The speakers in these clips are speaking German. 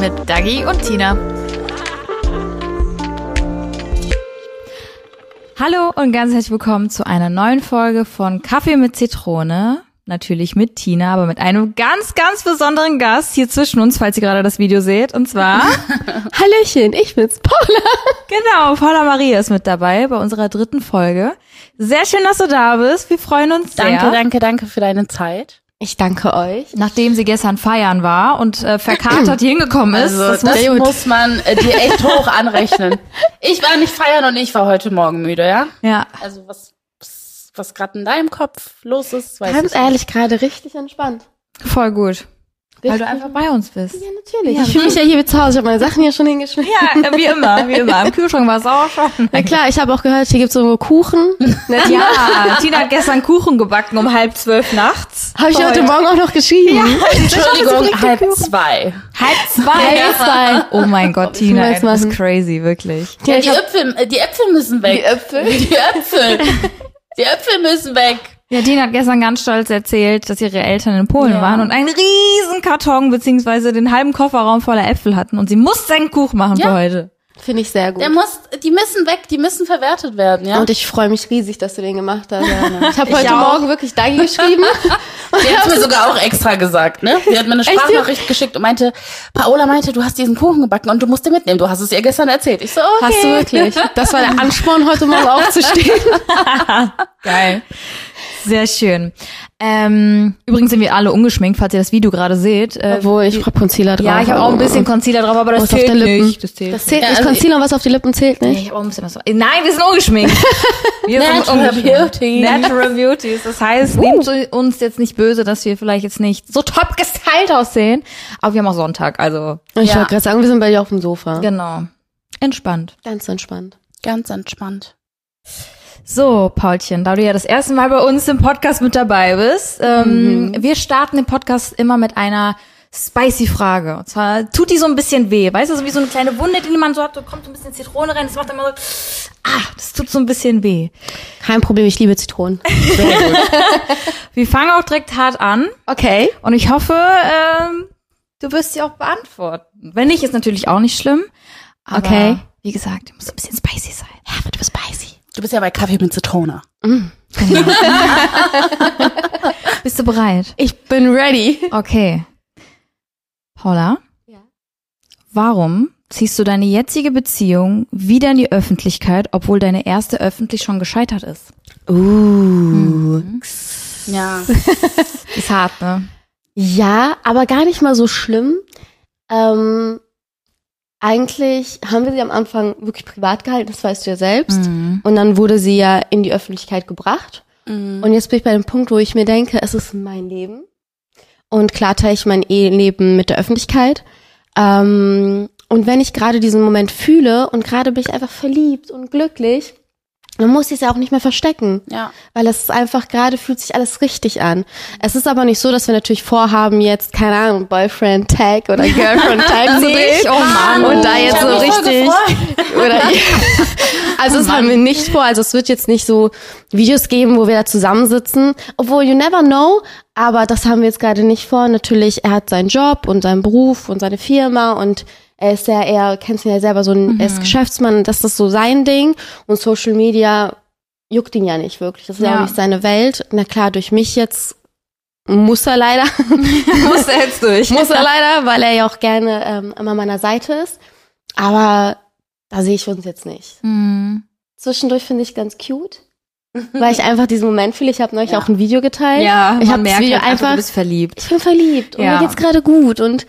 Mit Dagi und Tina. Hallo und ganz herzlich willkommen zu einer neuen Folge von Kaffee mit Zitrone. Natürlich mit Tina, aber mit einem ganz, ganz besonderen Gast hier zwischen uns, falls ihr gerade das Video seht. Und zwar. Hallöchen, ich bin's, Paula. Genau, Paula Maria ist mit dabei bei unserer dritten Folge. Sehr schön, dass du da bist. Wir freuen uns sehr. Danke, danke, danke für deine Zeit. Ich danke euch. Nachdem sie gestern feiern war und äh, verkatert hier hingekommen ist. Also, das, das muss, muss man äh, dir echt hoch anrechnen. Ich war nicht feiern und ich war heute Morgen müde, ja? Ja. Also was, was, gerade in deinem Kopf los ist, weiß Ganz ich ehrlich, gerade richtig entspannt. Voll gut. Weil Richtig. du einfach bei uns bist. Ja, natürlich. Ich fühle mich ja hier wie zu Hause. Ich habe meine Sachen hier schon hingeschmissen. Ja, wie immer, wie immer. Im Kühlschrank war es auch schon. Na klar, ich habe auch gehört, hier gibt's so Kuchen. Ne, Tina? Ja, Tina hat gestern Kuchen gebacken um halb zwölf nachts. Habe ich heute Morgen auch noch geschrieben. Entschuldigung, halb zwei. Halb zwei. Halb zwei. Oh mein Gott, ich Tina, bist machen. crazy, wirklich. Ja, die Äpfel, äh, die Äpfel müssen weg. Die Äpfel? Die Äpfel. Die Äpfel müssen weg. Ja, Tina hat gestern ganz stolz erzählt, dass ihre Eltern in Polen Ja. waren und einen riesen Karton beziehungsweise den halben Kofferraum voller Äpfel hatten und sie musste einen Kuchen machen Ja. für heute. Finde ich sehr gut. Der muss, die müssen weg, die müssen verwertet werden, ja? Und ich freue mich riesig, dass du den gemacht hast. Ich habe Ich heute auch. Morgen wirklich Dagi geschrieben. Die hat mir sogar auch extra gesagt, ne? Die hat mir eine? Sprachnachricht geschickt und meinte, Paola meinte, du hast diesen Kuchen gebacken und du musst den mitnehmen. Du hast es ihr gestern erzählt. Ich so, okay. Hast du wirklich? Das war der Ansporn, heute Morgen aufzustehen. Geil. Sehr schön. Ähm, übrigens sind wir alle ungeschminkt, falls ihr das Video gerade seht. Äh, Obwohl, ich hab Concealer drauf. ja, ich habe auch ein bisschen Concealer drauf, aber das Was auf zählt nicht. Das zählt Das zählt Ja, nicht. also Concealer, was auf die Lippen zählt Nee, nicht. ich habe auch ein bisschen was. Nein, wir sind ungeschminkt. Wir sind Natural ungeschminkt. Beauty. Natural Beauties. Das heißt, nehmt uns jetzt nicht böse, dass wir vielleicht jetzt nicht so top gestylt aussehen. Aber wir haben auch Sonntag, also Ich Ja. wollte gerade sagen, wir sind bei dir auf dem Sofa. genau. Entspannt. Ganz entspannt. Ganz entspannt. So, Paulchen, da du ja das erste Mal bei uns im Podcast mit dabei bist, ähm, wir starten den Podcast immer mit einer spicy Frage. Und zwar tut die so ein bisschen weh. Weißt du, so wie so eine kleine Wunde, die man so hat, da kommt so ein bisschen Zitrone rein, das macht immer so, ah, das tut so ein bisschen weh. Kein Problem, ich liebe Zitronen. Wir fangen auch direkt hart an Okay. und ich hoffe, ähm, du wirst sie auch beantworten. Wenn nicht, ist natürlich auch nicht schlimm. Aber Okay. wie gesagt, muss ein bisschen spicy sein. Ja, wird spicy. Du bist ja bei Kaffee mit Zitrone. Bist du bereit? Ich bin ready. Okay. Paula? Ja. Warum ziehst du deine jetzige Beziehung wieder in die Öffentlichkeit, obwohl deine erste öffentlich schon gescheitert ist? Uh. Ja. Ist hart, ne? Ja, aber gar nicht mal so schlimm. Ähm, eigentlich haben wir sie am Anfang wirklich privat gehalten, das weißt du ja selbst. Mhm. Und dann wurde sie ja in die Öffentlichkeit gebracht. Mhm. Und jetzt bin ich bei dem Punkt, wo ich mir denke, es ist mein Leben. Und klar teile ich mein Eheleben mit der Öffentlichkeit. Ähm, und wenn ich gerade diesen Moment fühle und gerade bin ich einfach verliebt und glücklich, dann muss es ja auch nicht mehr verstecken. Ja. Weil es ist einfach gerade fühlt sich alles richtig an. Es ist aber nicht so, dass wir natürlich vorhaben, jetzt, keine Ahnung, Boyfriend Tag oder Girlfriend Tag zu drehen. oh Mann. Und da jetzt so richtig. Oder, also das haben wir nicht vor. Also es wird jetzt nicht so Videos geben, wo wir da zusammensitzen. Obwohl, you never know. Aber das haben wir jetzt gerade nicht vor. Natürlich, er hat seinen Job und seinen Beruf und seine Firma und er ist ja eher, kennst ihn ja selber, so ein, er ist Geschäftsmann, das ist so sein Ding. Und Social Media juckt ihn ja nicht wirklich. Das ist ja, Ja. auch nicht seine Welt. Na klar, durch mich jetzt muss er leider. Muss er jetzt durch. muss er leider, weil er ja auch gerne ähm, immer an meiner Seite ist. Aber da sehe ich uns jetzt nicht. Mhm. Zwischendurch finde ich ganz cute, weil ich einfach diesen Moment fühle. Ich habe neulich Ja. auch ein Video geteilt. Ja, ich habe das merkt Video halt einfach. du bist verliebt. ich bin verliebt und Ja. mir geht's gerade gut und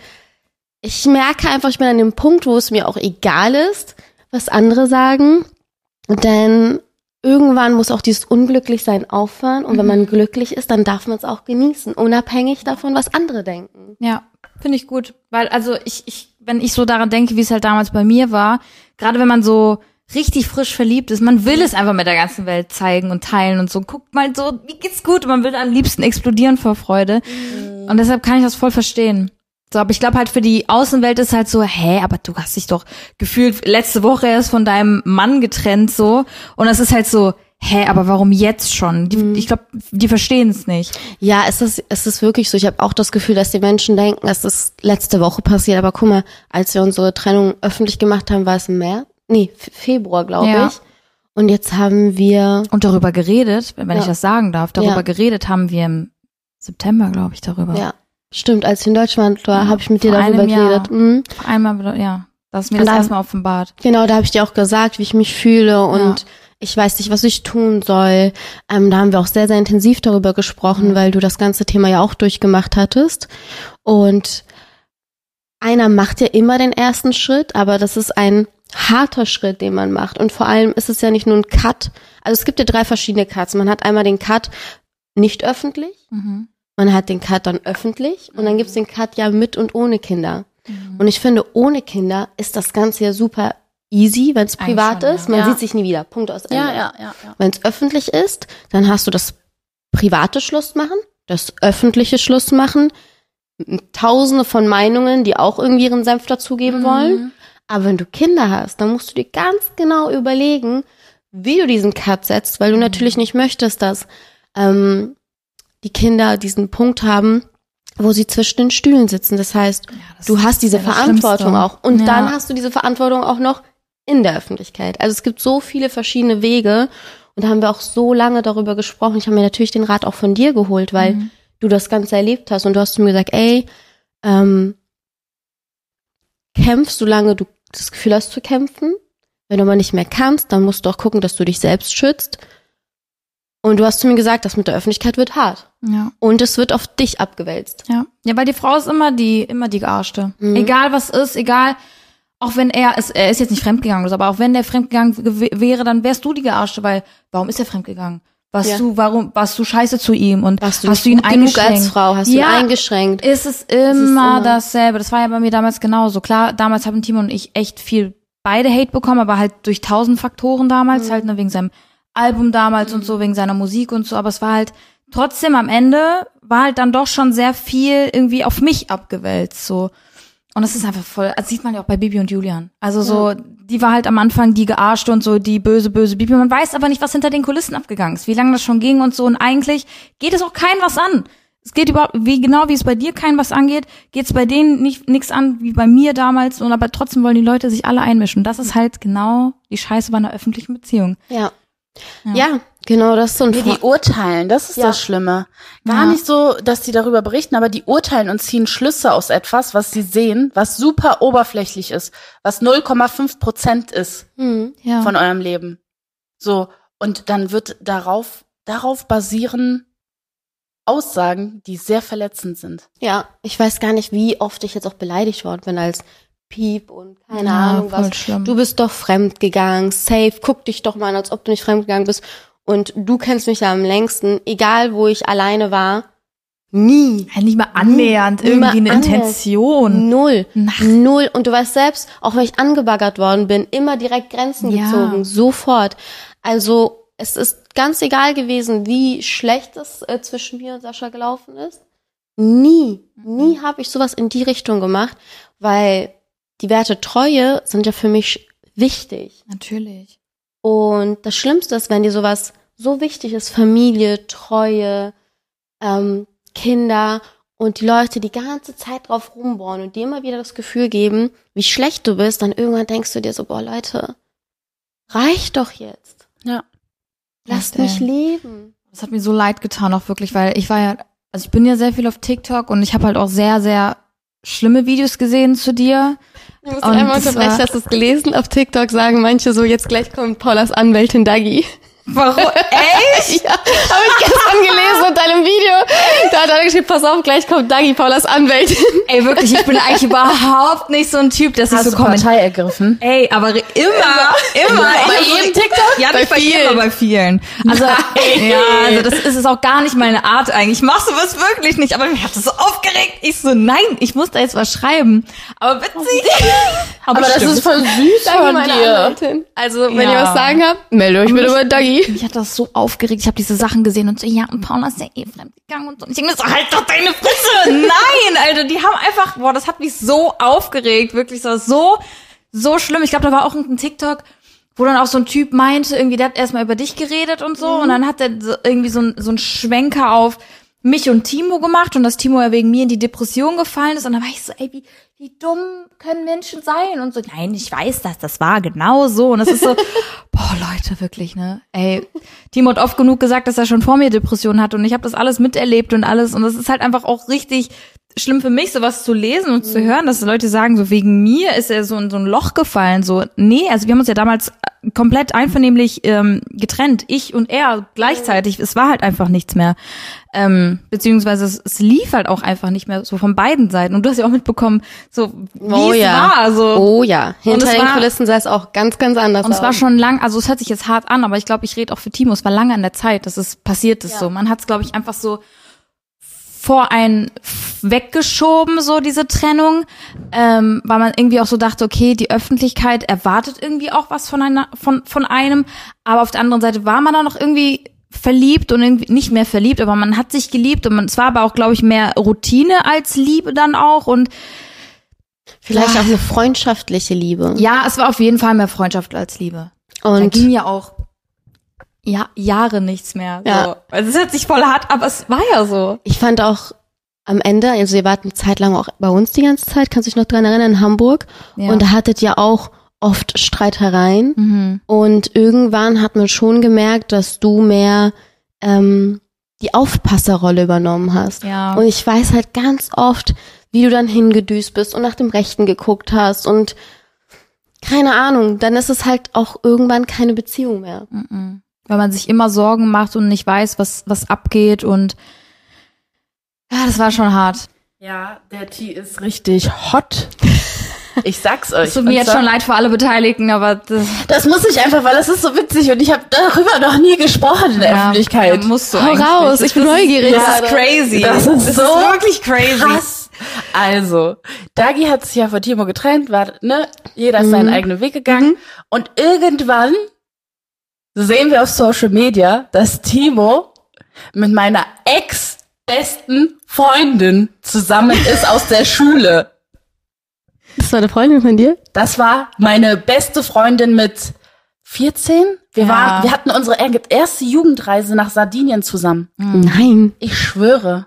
ich merke einfach, ich bin an dem Punkt, wo es mir auch egal ist, was andere sagen, denn irgendwann muss auch dieses Unglücklichsein aufhören. Und wenn man glücklich ist, dann darf man es auch genießen, unabhängig davon, was andere denken. Ja, finde ich gut. Weil, also ich, ich, wenn ich so daran denke, wie es halt damals bei mir war, gerade wenn man so richtig frisch verliebt ist, man will es einfach mit der ganzen Welt zeigen und teilen und so. Guckt mal so, wie geht's gut? Man will am liebsten explodieren vor Freude. Und deshalb kann ich das voll verstehen. So, aber ich glaube halt für die Außenwelt ist halt so, hä, aber du hast dich doch gefühlt letzte Woche erst von deinem Mann getrennt so und das ist halt so, hä, aber warum jetzt schon? Die, Ich glaube, die verstehen es nicht. Ja, es ist, es ist wirklich so. Ich habe auch das Gefühl, dass die Menschen denken, es ist letzte Woche passiert. Aber guck mal, als wir unsere Trennung öffentlich gemacht haben, war es im März? Nee, Februar, glaube Ja. ich. Und jetzt haben wir, Und darüber geredet, wenn ich Ja. das sagen darf, darüber Ja. geredet haben wir im September, glaube ich, darüber. ja, stimmt, als ich in Deutschland war, Ja, habe ich mit dir darüber einem geredet. Mhm. Vor Einmal, wieder- ja, das ist mir Und das erstmal offenbart. Genau, da habe ich dir auch gesagt, wie ich mich fühle und ich weiß nicht, was ich tun soll. Ähm, da haben wir auch sehr, sehr intensiv darüber gesprochen, weil du das ganze Thema ja auch durchgemacht hattest. Und einer macht ja immer den ersten Schritt, aber das ist ein harter Schritt, den man macht. Und vor allem ist es ja nicht nur ein Cut. Also es gibt ja drei verschiedene Cuts. Man hat einmal den Cut nicht öffentlich, Mhm. Man hat den Cut dann öffentlich und dann gibt's den Cut ja mit und ohne Kinder. Und ich finde, ohne Kinder ist das Ganze ja super easy, wenn es privat schon, ist. Man Ja. sieht sich nie wieder. Punkt aus Ende. Ja, ja, ja, ja. Wenn es öffentlich ist, dann hast du das private Schluss machen, das öffentliche Schluss machen, tausende von Meinungen, die auch irgendwie ihren Senf dazugeben wollen. Aber wenn du Kinder hast, dann musst du dir ganz genau überlegen, wie du diesen Cut setzt, weil du natürlich nicht möchtest, dass ähm, die Kinder diesen Punkt haben, wo sie zwischen den Stühlen sitzen. Das heißt, das du hast diese ja Verantwortung auch. Und Ja. dann hast du diese Verantwortung auch noch in der Öffentlichkeit. Also es gibt so viele verschiedene Wege. Und da haben wir auch so lange darüber gesprochen. Ich habe mir natürlich den Rat auch von dir geholt, weil Mhm. du das Ganze erlebt hast. Und du hast zu mir gesagt, ey, ähm, kämpfst, solange du das Gefühl hast zu kämpfen. Wenn du aber nicht mehr kannst, dann musst du auch gucken, dass du dich selbst schützt. Und du hast zu mir gesagt, das mit der Öffentlichkeit wird hart. Ja. Und es wird auf dich abgewälzt. Ja. Ja, weil die Frau ist immer die, immer die Gearschte. Mhm. Egal was ist, egal, auch wenn er ist, er ist jetzt nicht fremdgegangen, aber auch wenn der fremdgegangen wäre, dann wärst du die Gearschte, weil warum ist er fremdgegangen? Warst Ja. du, warum, warst du scheiße zu ihm und Warst du hast du ihn gut genug eingeschränkt? als Frau? Hast du ja, ihn eingeschränkt? Ist es immer, immer- dasselbe. Das war ja bei mir damals genauso. Klar, damals haben Timo und ich echt viel beide Hate bekommen, aber halt durch tausend Faktoren damals, Mhm. halt nur wegen seinem Album damals und so, wegen seiner Musik und so. Aber es war halt trotzdem am Ende war halt dann doch schon sehr viel irgendwie auf mich abgewälzt, so. Und das ist einfach voll, das sieht man ja auch bei Bibi und Julian. Also so, die war halt am Anfang die gearschte und so, die böse, böse Bibi. Man weiß aber nicht, was hinter den Kulissen abgegangen ist, wie lange das schon ging und so. Und eigentlich geht es auch kein was an. Es geht überhaupt, wie genau wie es bei dir kein was angeht, geht es bei denen nicht nichts an wie bei mir damals. Und aber trotzdem wollen die Leute sich alle einmischen. Das ist halt genau die Scheiße bei einer öffentlichen Beziehung. Ja. Ja. Ja, genau das so ein Nee, die urteilen, das ist Ja. das Schlimme. Gar Ja. nicht so, dass die darüber berichten, aber die urteilen und ziehen Schlüsse aus etwas, was sie sehen, was super oberflächlich ist, was 0,5 Prozent ist Hm. Ja. von eurem Leben. So, und dann wird darauf, darauf basieren Aussagen, die sehr verletzend sind. Ja, ich weiß gar nicht, wie oft ich jetzt auch beleidigt worden bin als Piep und keine Ja, Ahnung was. schlimm. Du bist doch fremdgegangen, safe, guck dich doch mal an, als ob du nicht fremdgegangen bist. Und du kennst mich ja am längsten, egal wo ich alleine war, nie. Ja, nicht mal annähernd Nie irgendwie eine annähernd. Intention. Null. Ach. Null. Und du weißt selbst, auch wenn ich angebaggert worden bin, immer direkt Grenzen Ja. gezogen. Sofort. Also, es ist ganz egal gewesen, wie schlecht es äh, zwischen mir und Sascha gelaufen ist. Nie, nie habe ich sowas in die Richtung gemacht, weil die Werte Treue sind ja für mich wichtig. Natürlich. Und das Schlimmste ist, wenn dir sowas so wichtig ist, Familie, Treue, ähm, Kinder und die Leute die ganze Zeit drauf rumbohren und dir immer wieder das Gefühl geben, wie schlecht du bist, dann irgendwann denkst du dir so, boah Leute, reicht doch jetzt. Ja. Lasst mich leben. Das hat mir so leid getan, auch wirklich, weil ich war ja, also ich bin ja sehr viel auf TikTok und ich habe halt auch sehr, sehr schlimme Videos gesehen zu dir. Ich muss einmal unterbrechen, hast du es gelesen? Auf TikTok sagen manche so, jetzt gleich kommt Paulas Anwältin Dagi. Warum? Echt? Ja, habe ich gestern gelesen unter einem Video. Da hat er geschrieben, pass auf, gleich kommt Dagi, Paulas Anwältin. Ey, wirklich, ich bin eigentlich überhaupt nicht so ein Typ, der sich Hast so du kommentiert. Partei ergriffen? Ey, aber immer, immer. Bei Ich- jedem TikTok? Ja, Bei nicht bei vielen. jedem, aber bei vielen. Also, ja, also das ist es auch gar nicht meine Art eigentlich. Ich mach sowas wirklich nicht, aber mich hat das so aufgeregt. Ich so, nein, ich muss da jetzt was schreiben. Aber witzig. Aber das stimmt. ist voll süß Dagi, von dir. Anwältin. Also, wenn Ja. ihr was sagen habt, meldet euch bitte bei Dagi. Mich hat das so aufgeregt. Ich habe diese Sachen gesehen und so, ja, und Paula ist ja eh fremdgegangen und so. Und ich denke mir so, halt doch deine Fresse! Nein, Alter, die haben einfach, boah, das hat mich so aufgeregt. Wirklich, das war so, so schlimm. Ich glaube, da war auch ein TikTok, wo dann auch so ein Typ meinte, irgendwie, der hat erstmal über dich geredet und so. Und dann hat er so, irgendwie so ein, so ein Schwenker auf mich und Timo gemacht und dass Timo ja wegen mir in die Depression gefallen ist. Und dann war ich so, ey, wie, wie dumm können Menschen sein? Und so, nein, ich weiß das, das war genau so. Und das ist so, boah, Leute, wirklich, ne? Ey, Timo hat oft genug gesagt, dass er schon vor mir Depressionen hat und ich habe das alles miterlebt und alles. Und das ist halt einfach auch richtig schlimm für mich, sowas zu lesen und zu hören, dass Leute sagen, so wegen mir ist er so in so ein Loch gefallen. So, nee, also wir haben uns ja damals äh, komplett einvernehmlich ähm, getrennt, ich und er gleichzeitig. Es war halt einfach nichts mehr. Ähm, beziehungsweise es, es lief halt auch einfach nicht mehr so von beiden Seiten. Und du hast ja auch mitbekommen, so wie Oh es ja. war. So, Oh ja, hinter den war- Kulissen sah es auch ganz, ganz anders und es aus. war schon lang, also es hört sich jetzt hart an, aber ich glaube, ich rede auch für Timo. Es war lange an der Zeit, dass es passiert ist so. Man hat es, glaube ich, einfach so vor einen weggeschoben, so diese Trennung, ähm, weil man irgendwie auch so dachte, okay, die Öffentlichkeit erwartet irgendwie auch was von einer, von, von einem, aber auf der anderen Seite war man da noch irgendwie verliebt und irgendwie nicht mehr verliebt, aber man hat sich geliebt und man, es war aber auch, glaube ich, mehr Routine als Liebe dann auch und Vielleicht auch eine freundschaftliche Liebe. ja, es war auf jeden Fall mehr Freundschaft als Liebe. da Und ging ja auch ja, Jahre nichts mehr. Ja. So. Also es hört sich voll hart, aber es war ja so. ich fand auch am Ende, also ihr wart eine Zeit lang auch bei uns die ganze Zeit, kannst du dich noch dran erinnern, in Hamburg. Ja. Und da hattet ihr auch oft Streitereien. Mhm. Und irgendwann hat man schon gemerkt, dass du mehr ähm, die Aufpasserrolle übernommen hast. Ja. Und ich weiß halt ganz oft, wie du dann hingedüst bist und nach dem Rechten geguckt hast und keine Ahnung, dann ist es halt auch irgendwann keine Beziehung mehr. Mhm. Weil man sich immer Sorgen macht und nicht weiß, was, was abgeht und ja, das war schon hart. Ja, der Tee ist richtig hot. Ich sag's euch. Es tut mir Und jetzt schon leid für alle Beteiligten, aber das Das muss ich einfach, weil das ist so witzig und ich habe darüber noch nie gesprochen in der Öffentlichkeit. Ja, musst du Hau raus, ich bin Das ist- neugierig Das ist crazy. Das ist so wirklich crazy. Krass. Also, Dagi hat sich ja von Timo getrennt, war, ne, jeder ist seinen eigenen Weg gegangen. Und irgendwann sehen wir auf Social Media, dass Timo mit meiner ex-besten Freundin zusammen ist aus der Schule. Das war eine Freundin von dir? Das war meine beste Freundin mit 14. Wir Ja. waren, wir hatten unsere erste Jugendreise nach Sardinien zusammen. Nein. Ich schwöre.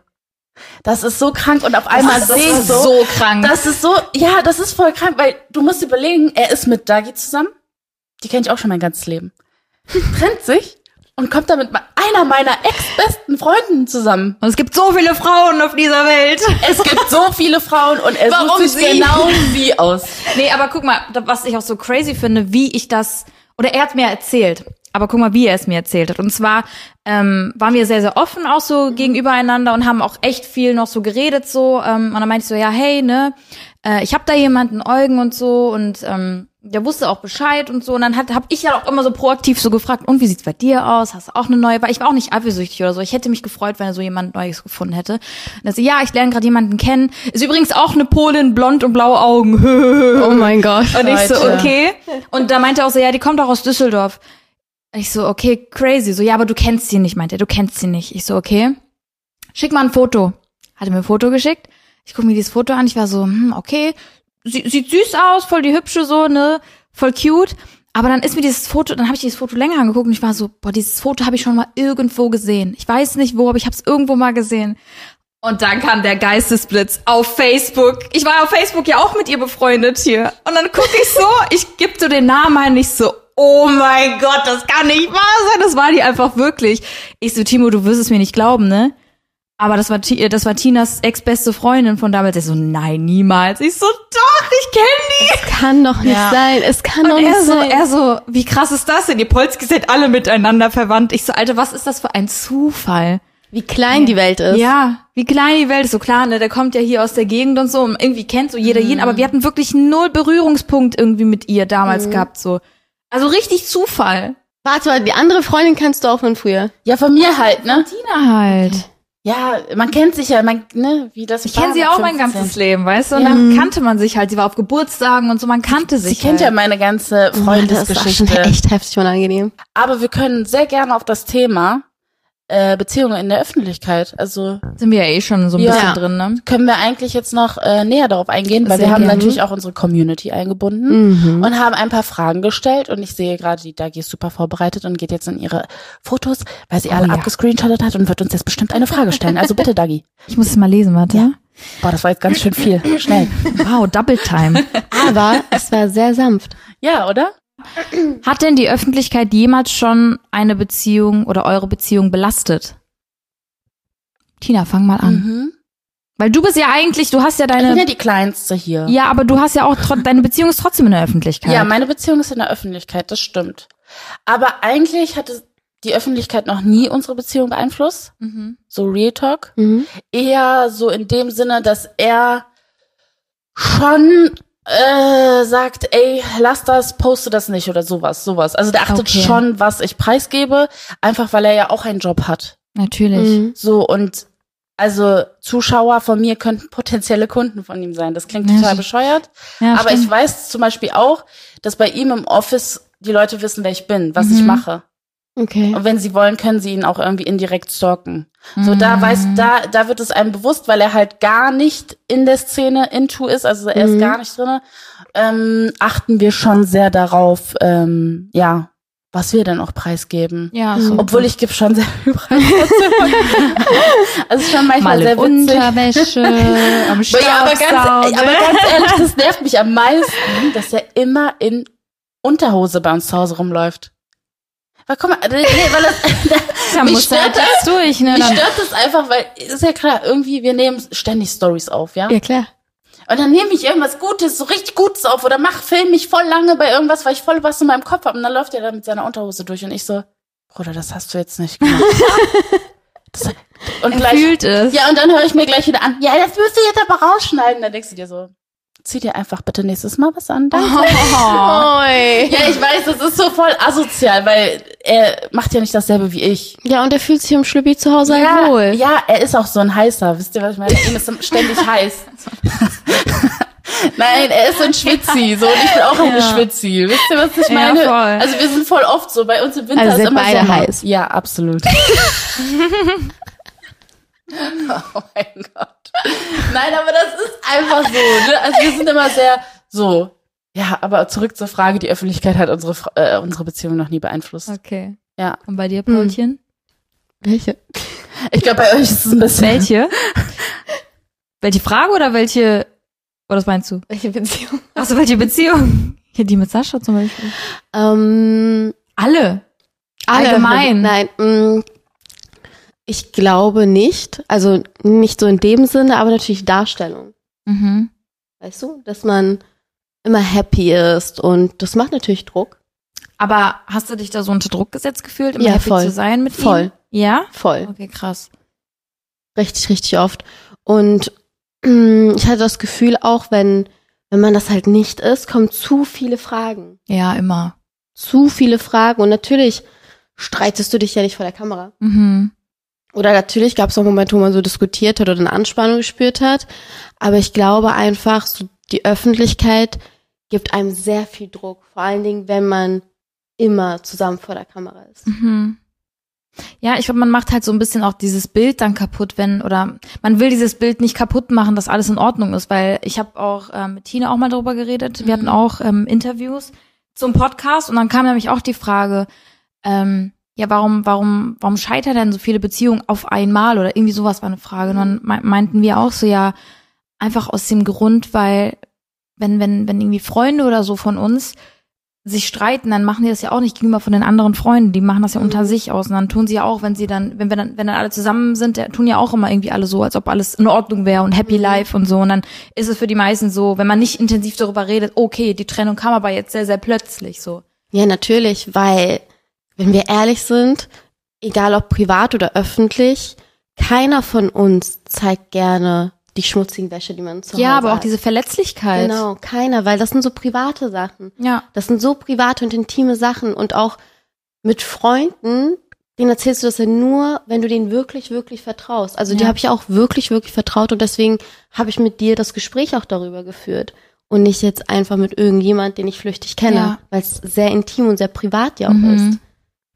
Das ist so krank und auf einmal das sehe ich ist so, so krank. Das ist so, ja, das ist voll krank, weil du musst überlegen, er ist mit Dagi zusammen. Die kenne ich auch schon mein ganzes Leben. Trennt sich und kommt dann mit einer meiner ex-besten Freunden zusammen. Und es gibt so viele Frauen auf dieser Welt. Es gibt so viele Frauen und er Warum sucht sich sie? genau sie aus. Nee, aber guck mal, was ich auch so crazy finde, wie ich das, oder er hat mir erzählt, aber guck mal, wie er es mir erzählt hat. Und zwar ähm, waren wir sehr, sehr offen auch so gegenüber einander und haben auch echt viel noch so geredet so. Ähm, und dann meinte ich so, ja, hey, ne, äh, ich habe da jemanden, Eugen und so und ähm, der wusste auch Bescheid und so. Und dann hat, hab ich ja auch immer so proaktiv so gefragt, und wie sieht's bei dir aus? Hast du auch eine neue? Weil ich war auch nicht eifersüchtig oder so. Ich hätte mich gefreut, wenn er so jemand Neues gefunden hätte. Und er so, ja, ich lerne gerade jemanden kennen. Ist übrigens auch eine Polin, blond und blaue Augen. Oh mein Gott. Und ich so, okay. Und da meinte er auch so, ja, die kommt auch aus Düsseldorf. Und ich so, okay, crazy. So, ja, aber du kennst sie nicht, meinte er, du kennst sie nicht. Ich so, okay. Schick mal ein Foto. Hat er mir ein Foto geschickt. Ich gucke mir dieses Foto an. Ich war so, hm, okay. Sie, sieht süß aus, voll die hübsche so, ne? Voll cute. Aber dann ist mir dieses Foto, dann habe ich dieses Foto länger angeguckt und ich war so, boah, dieses Foto habe ich schon mal irgendwo gesehen. Ich weiß nicht wo, aber ich habe es irgendwo mal gesehen. Und dann kam der Geistesblitz auf Facebook. Ich war auf Facebook ja auch mit ihr befreundet hier. Und dann gucke ich so, ich gebe so den Namen ein, nicht so, oh mein Gott, das kann nicht wahr sein. Das war die einfach wirklich. Ich so, Timo, du wirst es mir nicht glauben, ne? Aber das war, Ti- das war Tinas ex-beste Freundin von damals. Ich so, nein, niemals. Ich so, doch, ich kenn die. Kann doch nicht Ja. sein. Es kann doch nicht er so, sein. er so, wie krass ist das denn? Ihr Polskis seid alle miteinander verwandt. Ich so, Alter, was ist das für ein Zufall? Wie klein die Welt ist. Ja, wie klein die Welt ist. So klar, ne, der kommt ja hier aus der Gegend und so und irgendwie kennt so jeder jeden, aber wir hatten wirklich null Berührungspunkt irgendwie mit ihr damals gehabt, so. Also richtig Zufall. Warte mal, die andere Freundin kannst du auch von früher. Ja, von mir halt, ne? Tina halt. Ja, man kennt sich ja, man, ne, wie das Ich kenne sie auch mein 15. ganzes Leben, weißt du? Und Ja. dann kannte man sich halt. Sie war auf Geburtstagen und so, man kannte Sie sich. kennt ja halt. meine ganze Das ist Freundesgeschichte. schon echt heftig und angenehm. Aber wir können sehr gerne auf das Thema äh, Beziehungen in der Öffentlichkeit. Also Sind wir ja eh schon so ein Ja. bisschen drin, ne? können wir eigentlich jetzt noch äh, näher darauf eingehen, weil Sehr wir haben gerne. natürlich auch unsere Community eingebunden Mhm. und haben ein paar Fragen gestellt und ich sehe gerade, die Dagi ist super vorbereitet und geht jetzt in ihre Fotos, weil sie alle ja. abgescreenshottet hat und wird uns jetzt bestimmt eine Frage stellen. Also bitte, Dagi. Ich muss es mal lesen, warte. Ja. Boah, das war jetzt ganz schön viel. Schnell. Wow, Double Time. Aber es war sehr sanft. Ja, oder? Hat denn die Öffentlichkeit jemals schon eine Beziehung oder eure Beziehung belastet? Tina, fang mal an. Mhm. Weil du bist ja eigentlich, du hast ja Ich bin ja deine, die Kleinste hier. ja, aber du hast ja auch, deine Beziehung ist trotzdem in der Öffentlichkeit. Ja, meine Beziehung ist in der Öffentlichkeit, das stimmt. Aber eigentlich hatte die Öffentlichkeit noch nie unsere Beziehung beeinflusst. mhm. So Real Talk. Mhm. Eher so in dem Sinne, dass er schon äh, sagt, ey, lass das, poste das nicht oder sowas, sowas. Also der achtet Okay. schon, was ich preisgebe, einfach weil er ja auch einen Job hat. Natürlich. Mhm. So und also Zuschauer von mir könnten potenzielle Kunden von ihm sein. Das klingt Ja, total bescheuert. Ja, Aber ich stimmt. weiß zum Beispiel auch, dass bei ihm im Office die Leute wissen, wer ich bin, was ich Mhm. mache. Okay. Und wenn sie wollen, können sie ihn auch irgendwie indirekt stalken. So, da Mhm. weiß, da, da wird es einem bewusst, weil er halt gar nicht in der Szene into ist, also er ist Mhm. gar nicht drinne, ähm, achten wir schon sehr darauf, ähm, ja, was wir dann auch preisgeben. Ja, Mhm. so. Obwohl ich gebe schon sehr viel Preis. also schon manchmal mal sehr witzig. Unterwäsche, am Ja, aber ganz, Staubsaugen. aber ganz ehrlich, das nervt mich am meisten, dass er immer in Unterhose bei uns zu Hause rumläuft. Weil guck mal, nee, weil das, da mich du halt stört jetzt durch, ne? mich stört das einfach, weil ist ja klar, irgendwie wir nehmen ständig Stories auf, ja? Ja, klar. Und dann nehme ich irgendwas Gutes, so richtig Gutes auf oder mach film mich voll lange bei irgendwas, weil ich voll was in meinem Kopf habe und dann läuft er da mit seiner Unterhose durch und ich so, Bruder, das hast du jetzt nicht gemacht. das, und er gleich, fühlt es. ja, und dann höre ich mir gleich wieder an, ja, das müsst ihr jetzt aber rausschneiden. Dann denkst du dir so, zieh dir einfach bitte nächstes Mal was an. Danke. Oi. Ja, ich weiß, das ist so voll asozial, weil er macht ja nicht dasselbe wie ich. Ja, und er fühlt sich im Schlüppi zu Hause halt ja, wohl. ja, er ist auch so ein heißer. Wisst ihr, was ich meine? Ihm ist ständig heiß. Nein, er ist so ein Schwitzi, so und ich bin auch eine Ja. Schwitzi. Wisst ihr, was ich Ja, meine? voll. Also wir sind voll oft so. Bei uns im Winter Also ist seid immer beide Sommer. heiß. Ja, absolut. oh mein Gott. Nein, aber das ist einfach so. Ne? Also wir sind immer sehr so. Ja, aber zurück zur Frage, die Öffentlichkeit hat unsere, äh, unsere Beziehung noch nie beeinflusst. Okay. Ja. Und bei dir, Paulchen? Welche? Ich glaube, bei euch ist es ein bisschen. Welche? welche Frage oder welche, oder was meinst du? Welche Beziehung? Achso, welche Beziehung? Hier die mit Sascha zum Beispiel. Ähm, Alle. alle. Allgemein. Nein, mh, ich glaube nicht. Also nicht so in dem Sinne, aber natürlich Darstellung. Mhm. Weißt du, dass man immer happy ist und das macht natürlich Druck. Aber hast du dich da so unter Druck gesetzt gefühlt, immer Ja, happy voll. zu sein mit Voll. ihm? Ja? Voll. Okay, krass. Richtig, richtig oft. Und mh, ich hatte das Gefühl auch, wenn, wenn man das halt nicht ist, kommen zu viele Fragen. Ja, immer. Zu viele Fragen. Und natürlich streitest du dich ja nicht vor der Kamera. Mhm. Oder natürlich gab es auch Momente, wo man so diskutiert hat oder eine Anspannung gespürt hat. Aber ich glaube einfach, so die Öffentlichkeit gibt einem sehr viel Druck. Vor allen Dingen, wenn man immer zusammen vor der Kamera ist. Mhm. Ja, ich glaube, man macht halt so ein bisschen auch dieses Bild dann kaputt, wenn, oder man will dieses Bild nicht kaputt machen, dass alles in Ordnung ist, weil ich habe auch ähm, mit Tina auch mal darüber geredet. Wir hatten auch ähm, Interviews zum Podcast und dann kam nämlich auch die Frage, ähm, ja, warum, warum, warum scheitern denn so viele Beziehungen auf einmal oder irgendwie sowas war eine Frage. Und dann me- meinten wir auch so, ja, einfach aus dem Grund, weil wenn, wenn, wenn irgendwie Freunde oder so von uns sich streiten, dann machen die das ja auch nicht gegenüber von den anderen Freunden. Die machen das ja unter sich aus. Und dann tun sie ja auch, wenn sie dann, wenn wir dann, wenn dann alle zusammen sind, der, tun ja auch immer irgendwie alle so, als ob alles in Ordnung wäre und happy life und so. Und dann ist es für die meisten so, wenn man nicht intensiv darüber redet, okay, die Trennung kam aber jetzt sehr, sehr plötzlich so. Ja, natürlich, weil, wenn wir ehrlich sind, egal ob privat oder öffentlich, keiner von uns zeigt gerne die schmutzigen Wäsche, die man zu Ja, Hause aber auch diese Verletzlichkeit. Genau, keiner, weil das sind so private Sachen. Ja. Das sind so private und intime Sachen und auch mit Freunden, denen erzählst du das ja nur, wenn du denen wirklich, wirklich vertraust. Also die Ja. habe ich auch wirklich, wirklich vertraut und deswegen habe ich mit dir das Gespräch auch darüber geführt und nicht jetzt einfach mit irgendjemand, den ich flüchtig kenne, Ja. weil es sehr intim und sehr privat ja auch Mhm. ist.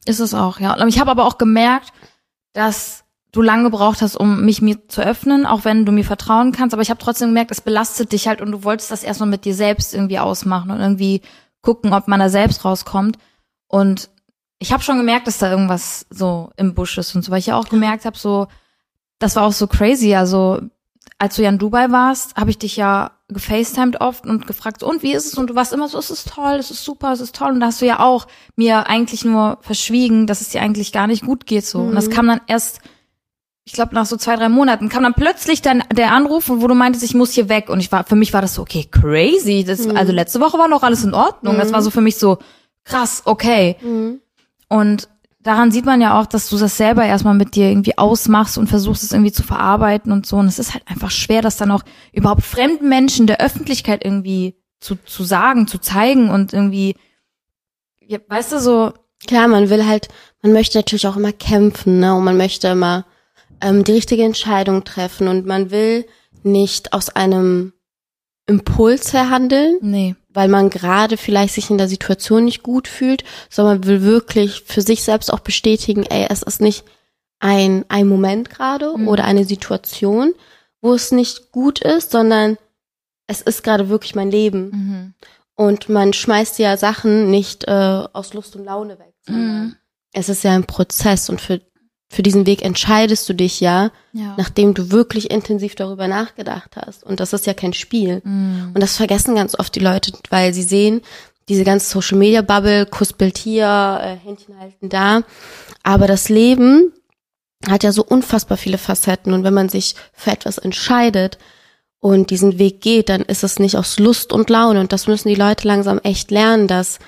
Ist es auch, ja. Ich habe aber auch gemerkt, dass du lange gebraucht hast, um mich mir zu öffnen, auch wenn du mir vertrauen kannst. Aber ich habe trotzdem gemerkt, es belastet dich halt und du wolltest das erstmal mit dir selbst irgendwie ausmachen und irgendwie gucken, ob man da selbst rauskommt. Und ich habe schon gemerkt, dass da irgendwas so im Busch ist und so, weil ich ja auch gemerkt habe, so, das war auch so crazy. Also, als du ja in Dubai warst, habe ich dich ja gefacetimed oft und gefragt, und wie ist es? Und du warst immer so, es ist toll, es ist super, es ist toll. Und da hast du ja auch mir eigentlich nur verschwiegen, dass es dir eigentlich gar nicht gut geht so. Und das kam dann erst, ich glaube, nach so zwei, drei Monaten kam dann plötzlich dann der Anruf, wo du meintest, ich muss hier weg. Und ich war, für mich war das so, okay, crazy. Das, Also letzte Woche war noch alles in Ordnung. Das war so für mich so, krass, okay. Und daran sieht man ja auch, dass du das selber erstmal mit dir irgendwie ausmachst und versuchst es irgendwie zu verarbeiten und so. Und es ist halt einfach schwer, das dann auch überhaupt fremden Menschen der Öffentlichkeit irgendwie zu, zu sagen, zu zeigen und irgendwie, ja, weißt du, so, Klar, man will halt, man möchte natürlich auch immer kämpfen, ne? Und man möchte immer ähm, die richtige Entscheidung treffen und man will nicht aus einem Impuls her handeln, nee. weil man gerade vielleicht sich in der Situation nicht gut fühlt, sondern man will wirklich für sich selbst auch bestätigen, ey, es ist nicht ein, ein Moment gerade Mhm. oder eine Situation, wo es nicht gut ist, sondern es ist gerade wirklich mein Leben. Mhm. Und man schmeißt ja Sachen nicht äh, aus Lust und Laune weg, sondern Mhm. es ist ja ein Prozess und für, für diesen Weg entscheidest du dich ja, Ja. nachdem du wirklich intensiv darüber nachgedacht hast. Und das ist ja kein Spiel. Mhm. Und das vergessen ganz oft die Leute, weil sie sehen, diese ganze Social Media Bubble, Kussbild hier, äh, Händchen halten da. Aber das Leben hat ja so unfassbar viele Facetten. Und wenn man sich für etwas entscheidet und diesen Weg geht, dann ist es nicht aus Lust und Laune. Und das müssen die Leute langsam echt lernen, dass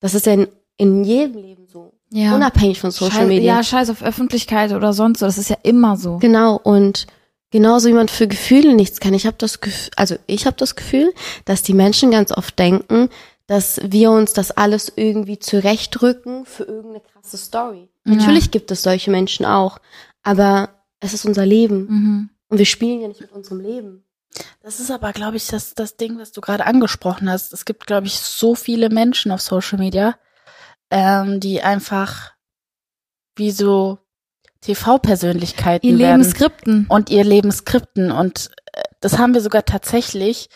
das ist ja in, in jedem Leben so. Ja. Unabhängig von Social Scheiß, Media. Ja, scheiß auf Öffentlichkeit oder sonst so. Das ist ja immer so. Genau, und genauso wie man für Gefühle nichts kann. Ich habe das Gefühl, also ich habe das Gefühl, dass die Menschen ganz oft denken, dass wir uns das alles irgendwie zurechtrücken für irgendeine krasse Story. Ja. Natürlich gibt es solche Menschen auch, aber es ist unser Leben Mhm. und wir spielen ja nicht mit unserem Leben. Das ist aber, glaube ich, das, das Ding, was du gerade angesprochen hast. Es gibt, glaube ich, so viele Menschen auf Social Media, ähm, die einfach wie so TV-Persönlichkeiten Ihr werden Leben skripten. und ihr Leben skripten. Und äh, das haben wir sogar tatsächlich,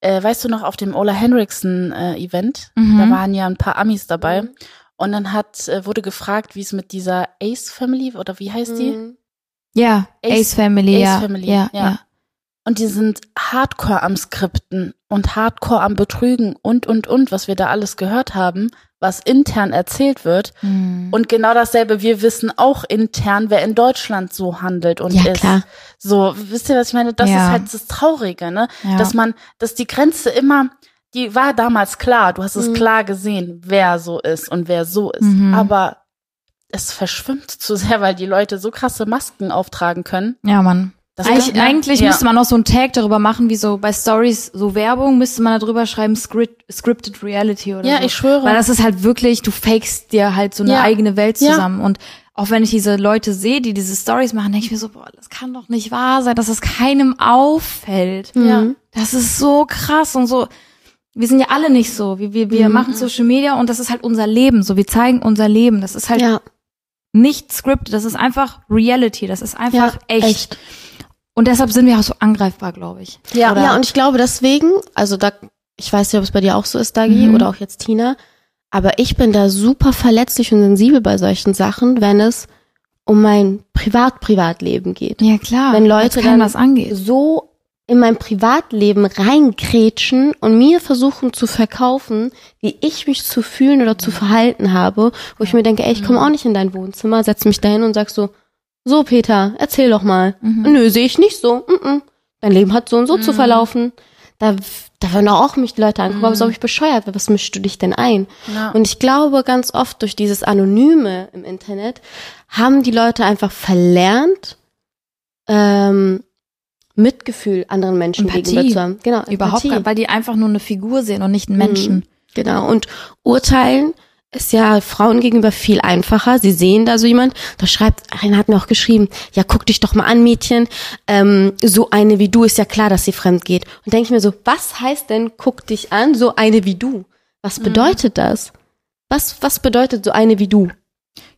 äh, weißt du noch, auf dem Ola Henriksen äh, Event, Mhm. da waren ja ein paar Amis dabei. Und dann hat, äh, wurde gefragt, wie es mit dieser Ace Family oder wie heißt die? Mhm. Ja, Ace- Ace, Family, ja. Ace Family, ja, ja. ja. Und die sind hardcore am Skripten und hardcore am Betrügen und, und, und, was wir da alles gehört haben, was intern erzählt wird. Mhm. Und genau dasselbe, wir wissen auch intern, wer in Deutschland so handelt und Ja, ist. klar. So, wisst ihr, was ich meine? Das Ja. ist halt das Traurige, ne? Ja. Dass man, dass die Grenze immer, die war damals klar, du hast es Mhm. klar gesehen, wer so ist und wer so ist. Mhm. Aber es verschwimmt zu sehr, weil die Leute so krasse Masken auftragen können. Ja, Mann. Das Eigentlich, kann- eigentlich ja. müsste man noch so einen Tag darüber machen, wie so bei Stories, so Werbung, müsste man da drüber schreiben, script, scripted reality oder Ja, so. ich schwöre. Weil das ist halt wirklich, du fakest dir halt so eine Ja. eigene Welt Ja. zusammen. Und auch wenn ich diese Leute sehe, die diese Stories machen, denke ich mir so, boah, das kann doch nicht wahr sein, dass es keinem auffällt. Ja. Mhm. Das ist so krass und so. Wir sind ja alle nicht so. Wir, wir, wir Mhm. machen Social Media und das ist halt unser Leben. So, wir zeigen unser Leben. Das ist halt Ja, nicht scripted. Das ist einfach Reality. Das ist einfach ja, echt. echt. Und deshalb sind wir auch so angreifbar, glaube ich. Ja. Oder- Ja, und ich glaube deswegen, also da, ich weiß nicht, ob es bei dir auch so ist, Dagi, Mhm. oder auch jetzt Tina, aber ich bin da super verletzlich und sensibel bei solchen Sachen, wenn es um mein Privat-Privatleben geht. Ja, klar. Wenn Leute dann das angeht. so in mein Privatleben reinkrätschen und mir versuchen zu verkaufen, wie ich mich zu fühlen oder zu verhalten habe, wo ich mir denke, ey, ich komme auch nicht in dein Wohnzimmer, setz mich dahin und sag so, so Peter, erzähl doch mal. Nö, sehe ich nicht so. Mm -mm. Dein Leben hat so und so zu verlaufen. Da, da werden auch mich die Leute angucken, aber so ich bescheuert was mischst du dich denn ein? Ja. Und ich glaube, ganz oft durch dieses Anonyme im Internet haben die Leute einfach verlernt, ähm, Mitgefühl anderen Menschen Empathie. gegenüber zu haben. Genau, Überhaupt gar, weil die einfach nur eine Figur sehen und nicht einen Menschen. Genau. Und urteilen ist ja Frauen gegenüber viel einfacher. Sie sehen da so jemand, da schreibt, einer hat mir auch geschrieben, ja, guck dich doch mal an, Mädchen, ähm, so eine wie du ist ja klar, dass sie fremd geht. Und denke ich mir so, was heißt denn, guck dich an, so eine wie du? Was bedeutet das? Was, was bedeutet so eine wie du?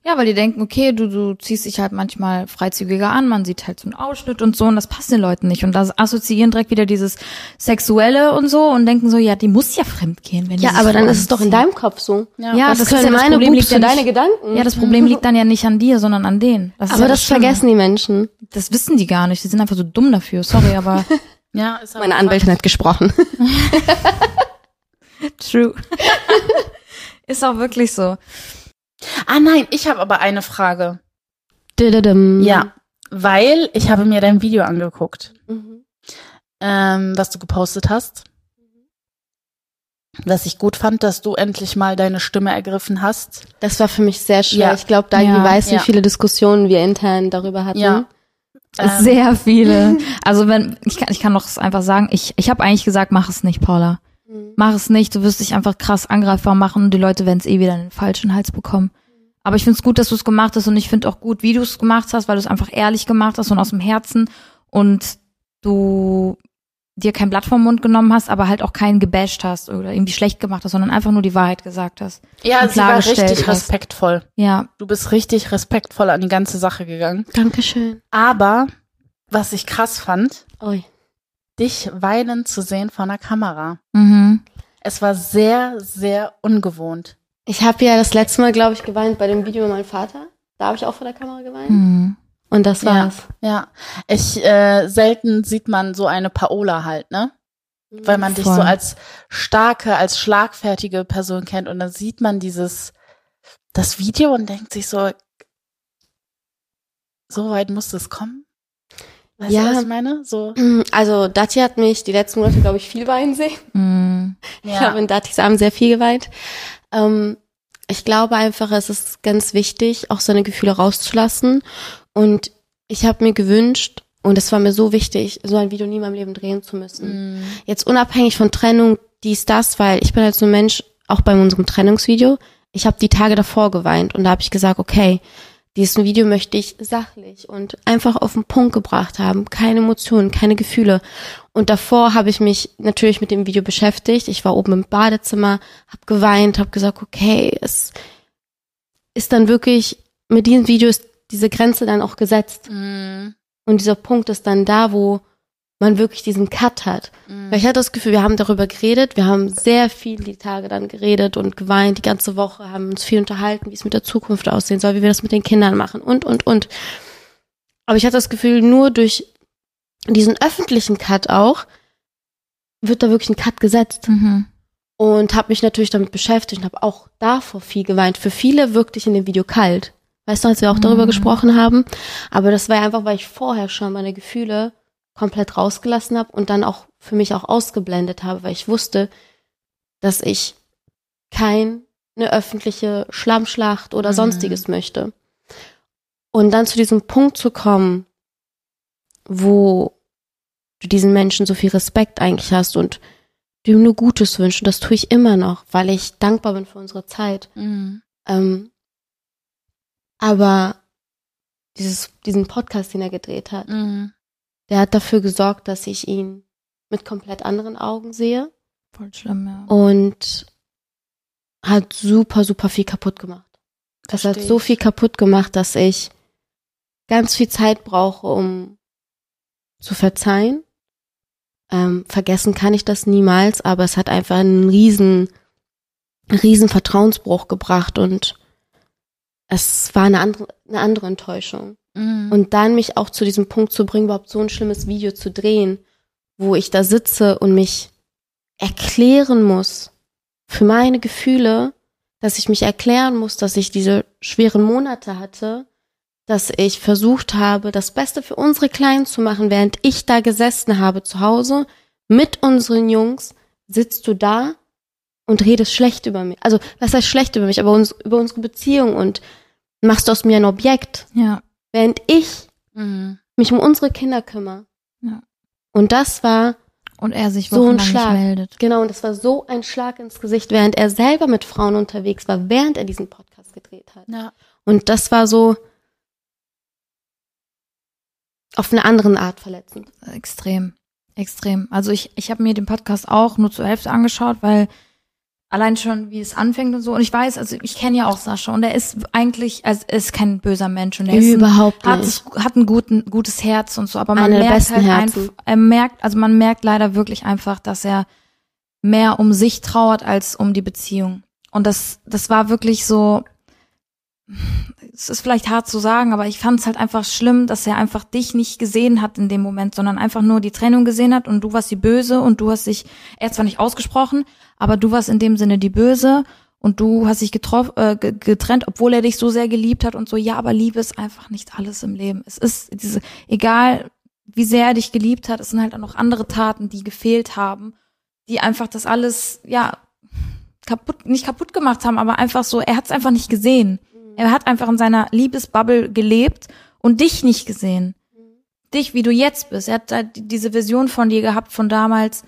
Ja, weil die denken, okay, du, du ziehst dich halt manchmal freizügiger an, man sieht halt so einen Ausschnitt und so und das passt den Leuten nicht. Und das assoziieren direkt wieder dieses Sexuelle und so und denken so, ja, die muss ja fremd gehen, wenn die Ja, aber dann ist es doch in deinem Kopf so. Ja, Was das können ist ja das meine Problem liegt ja für deine nicht- Gedanken? Ja, das Problem liegt dann ja nicht an dir, sondern an denen. Das aber ja das Schlimme. vergessen die Menschen. Das wissen die gar nicht. Die sind einfach so dumm dafür. Sorry, aber Ja, ist aber Meine Anwältin hat gesprochen. true. ist auch wirklich so. Ah nein, ich habe aber eine Frage. Dididum. Ja, weil ich habe mir dein Video angeguckt, Mhm. ähm, was du gepostet hast. Was ich gut fand, dass du endlich mal deine Stimme ergriffen hast. Das war für mich sehr schwer. Ja. Ich glaube, Dagi Ja, weiß, wie ja. viele Diskussionen wir intern darüber hatten. Ja. Ähm, Sehr viele. Also wenn ich kann, ich kann doch einfach sagen, ich ich habe eigentlich gesagt, mach es nicht, Paula. Mach es nicht. Du wirst dich einfach krass angreifbar machen und die Leute werden es eh wieder in den falschen Hals bekommen. Aber ich finde es gut, dass du es gemacht hast und ich finde auch gut, wie du es gemacht hast, weil du es einfach ehrlich gemacht hast und aus dem Herzen und du dir kein Blatt vom Mund genommen hast, aber halt auch keinen gebasht hast oder irgendwie schlecht gemacht hast, sondern einfach nur die Wahrheit gesagt hast. Ja, sie war richtig hast. respektvoll. Ja, Du bist richtig respektvoll an die ganze Sache gegangen. Dankeschön. Aber was ich krass fand, Ui. Dich weinen zu sehen vor einer Kamera. mhm. Es war sehr, sehr ungewohnt. Ich habe ja das letzte Mal, glaube ich, geweint bei dem Video mit meinem Vater. Da habe ich auch vor der Kamera geweint. Mhm. Und das war's. Ja, ich äh, selten sieht man so eine Paola halt, ne? Weil man dich Voll. so als starke, als schlagfertige Person kennt und dann sieht man dieses das Video und denkt sich so, so weit muss es kommen. Weißt Ja. du, was ich meine? So. Also Dati hat mich die letzten Monate, glaube ich, viel weinen sehen. Mhm. Ich habe in Datis Abend sehr viel geweint. Ähm, ich glaube einfach, es ist ganz wichtig, auch seine Gefühle rauszulassen. Und ich habe mir gewünscht, und es war mir so wichtig, so ein Video nie in meinem Leben drehen zu müssen. Mhm. Jetzt unabhängig von Trennung, dies, das, weil ich bin halt so ein Mensch, auch bei unserem Trennungsvideo, ich habe die Tage davor geweint und da habe ich gesagt, okay, dieses Video möchte ich sachlich und einfach auf den Punkt gebracht haben. Keine Emotionen, keine Gefühle. Und davor habe ich mich natürlich mit dem Video beschäftigt. Ich war oben im Badezimmer, habe geweint, habe gesagt, okay, es ist dann wirklich, mit diesem Video ist diese Grenze dann auch gesetzt. Mhm. Und dieser Punkt ist dann da, wo man wirklich diesen Cut hat. Mhm. Weil ich hatte das Gefühl, wir haben darüber geredet, wir haben sehr viel die Tage dann geredet und geweint, die ganze Woche, haben uns viel unterhalten, wie es mit der Zukunft aussehen soll, wie wir das mit den Kindern machen und, und, und. Aber ich hatte das Gefühl, nur durch diesen öffentlichen Cut auch, wird da wirklich ein Cut gesetzt. Mhm. Und habe mich natürlich damit beschäftigt und habe auch davor viel geweint. Für viele wirkte ich in dem Video kalt. Weißt du, als wir auch darüber Mhm. gesprochen haben. Aber das war ja einfach, weil ich vorher schon meine Gefühle komplett rausgelassen habe und dann auch für mich auch ausgeblendet habe, weil ich wusste, dass ich keine öffentliche Schlammschlacht oder Mhm. sonstiges möchte. Und dann zu diesem Punkt zu kommen, wo du diesen Menschen so viel Respekt eigentlich hast und du ihm nur Gutes wünschst. Und das tue ich immer noch, weil ich dankbar bin für unsere Zeit. Mhm. Ähm, aber dieses, diesen Podcast, den er gedreht hat, Mhm. Der hat dafür gesorgt, dass ich ihn mit komplett anderen Augen sehe Voll schlimm, ja. und hat super, super viel kaputt gemacht. Das hat so viel kaputt gemacht, dass ich ganz viel Zeit brauche, um zu verzeihen. Ähm, vergessen kann ich das niemals, aber es hat einfach einen riesen, riesen Vertrauensbruch gebracht und es war eine andere, eine andere Enttäuschung. Mhm. Und dann mich auch zu diesem Punkt zu bringen, überhaupt so ein schlimmes Video zu drehen wo ich da sitze und mich erklären muss für meine Gefühle, dass ich mich erklären muss, dass ich diese schweren Monate hatte, dass ich versucht habe, das Beste für unsere Kleinen zu machen, während ich da gesessen habe zu Hause mit unseren Jungs, sitzt du da und redest schlecht über mich. Also, was heißt schlecht über mich, aber uns, über unsere Beziehung und machst aus mir ein Objekt, Ja. Während ich Mhm. mich um unsere Kinder kümmere. Ja. Und das war Und er sich So ein Schlag. meldet. Genau, und das war so ein Schlag ins Gesicht, während er selber mit Frauen unterwegs war, während er diesen Podcast gedreht hat. Ja. Und das war so auf eine andere Art verletzend. Extrem. Extrem. Also ich, ich habe mir den Podcast auch nur zur Hälfte angeschaut, weil allein schon, wie es anfängt und so. Und ich weiß, also ich kenne ja auch Sascha und er ist eigentlich, also er ist kein böser Mensch und er ist ein, Überhaupt hat, nicht. sich, hat ein guten, gutes Herz und so, aber man Einer merkt halt einfach, er merkt, also man merkt leider wirklich einfach, dass er mehr um sich trauert als um die Beziehung. Und das, das war wirklich so, es ist vielleicht hart zu sagen, aber ich fand es halt einfach schlimm, dass er einfach dich nicht gesehen hat in dem Moment, sondern einfach nur die Trennung gesehen hat und du warst die Böse und du hast dich, er hat zwar nicht ausgesprochen, aber du warst in dem Sinne die Böse und du hast dich getroffen, äh, ge- getrennt, obwohl er dich so sehr geliebt hat und so, ja, aber Liebe ist einfach nicht alles im Leben. Es ist diese, egal wie sehr er dich geliebt hat, es sind halt auch noch andere Taten, die gefehlt haben, die einfach das alles, ja, kaputt, nicht kaputt gemacht haben, aber einfach so, er hat es einfach nicht gesehen. Er hat einfach in seiner Liebesbubble gelebt und dich nicht gesehen. Dich, wie du jetzt bist. Er hat halt diese Vision von dir gehabt von damals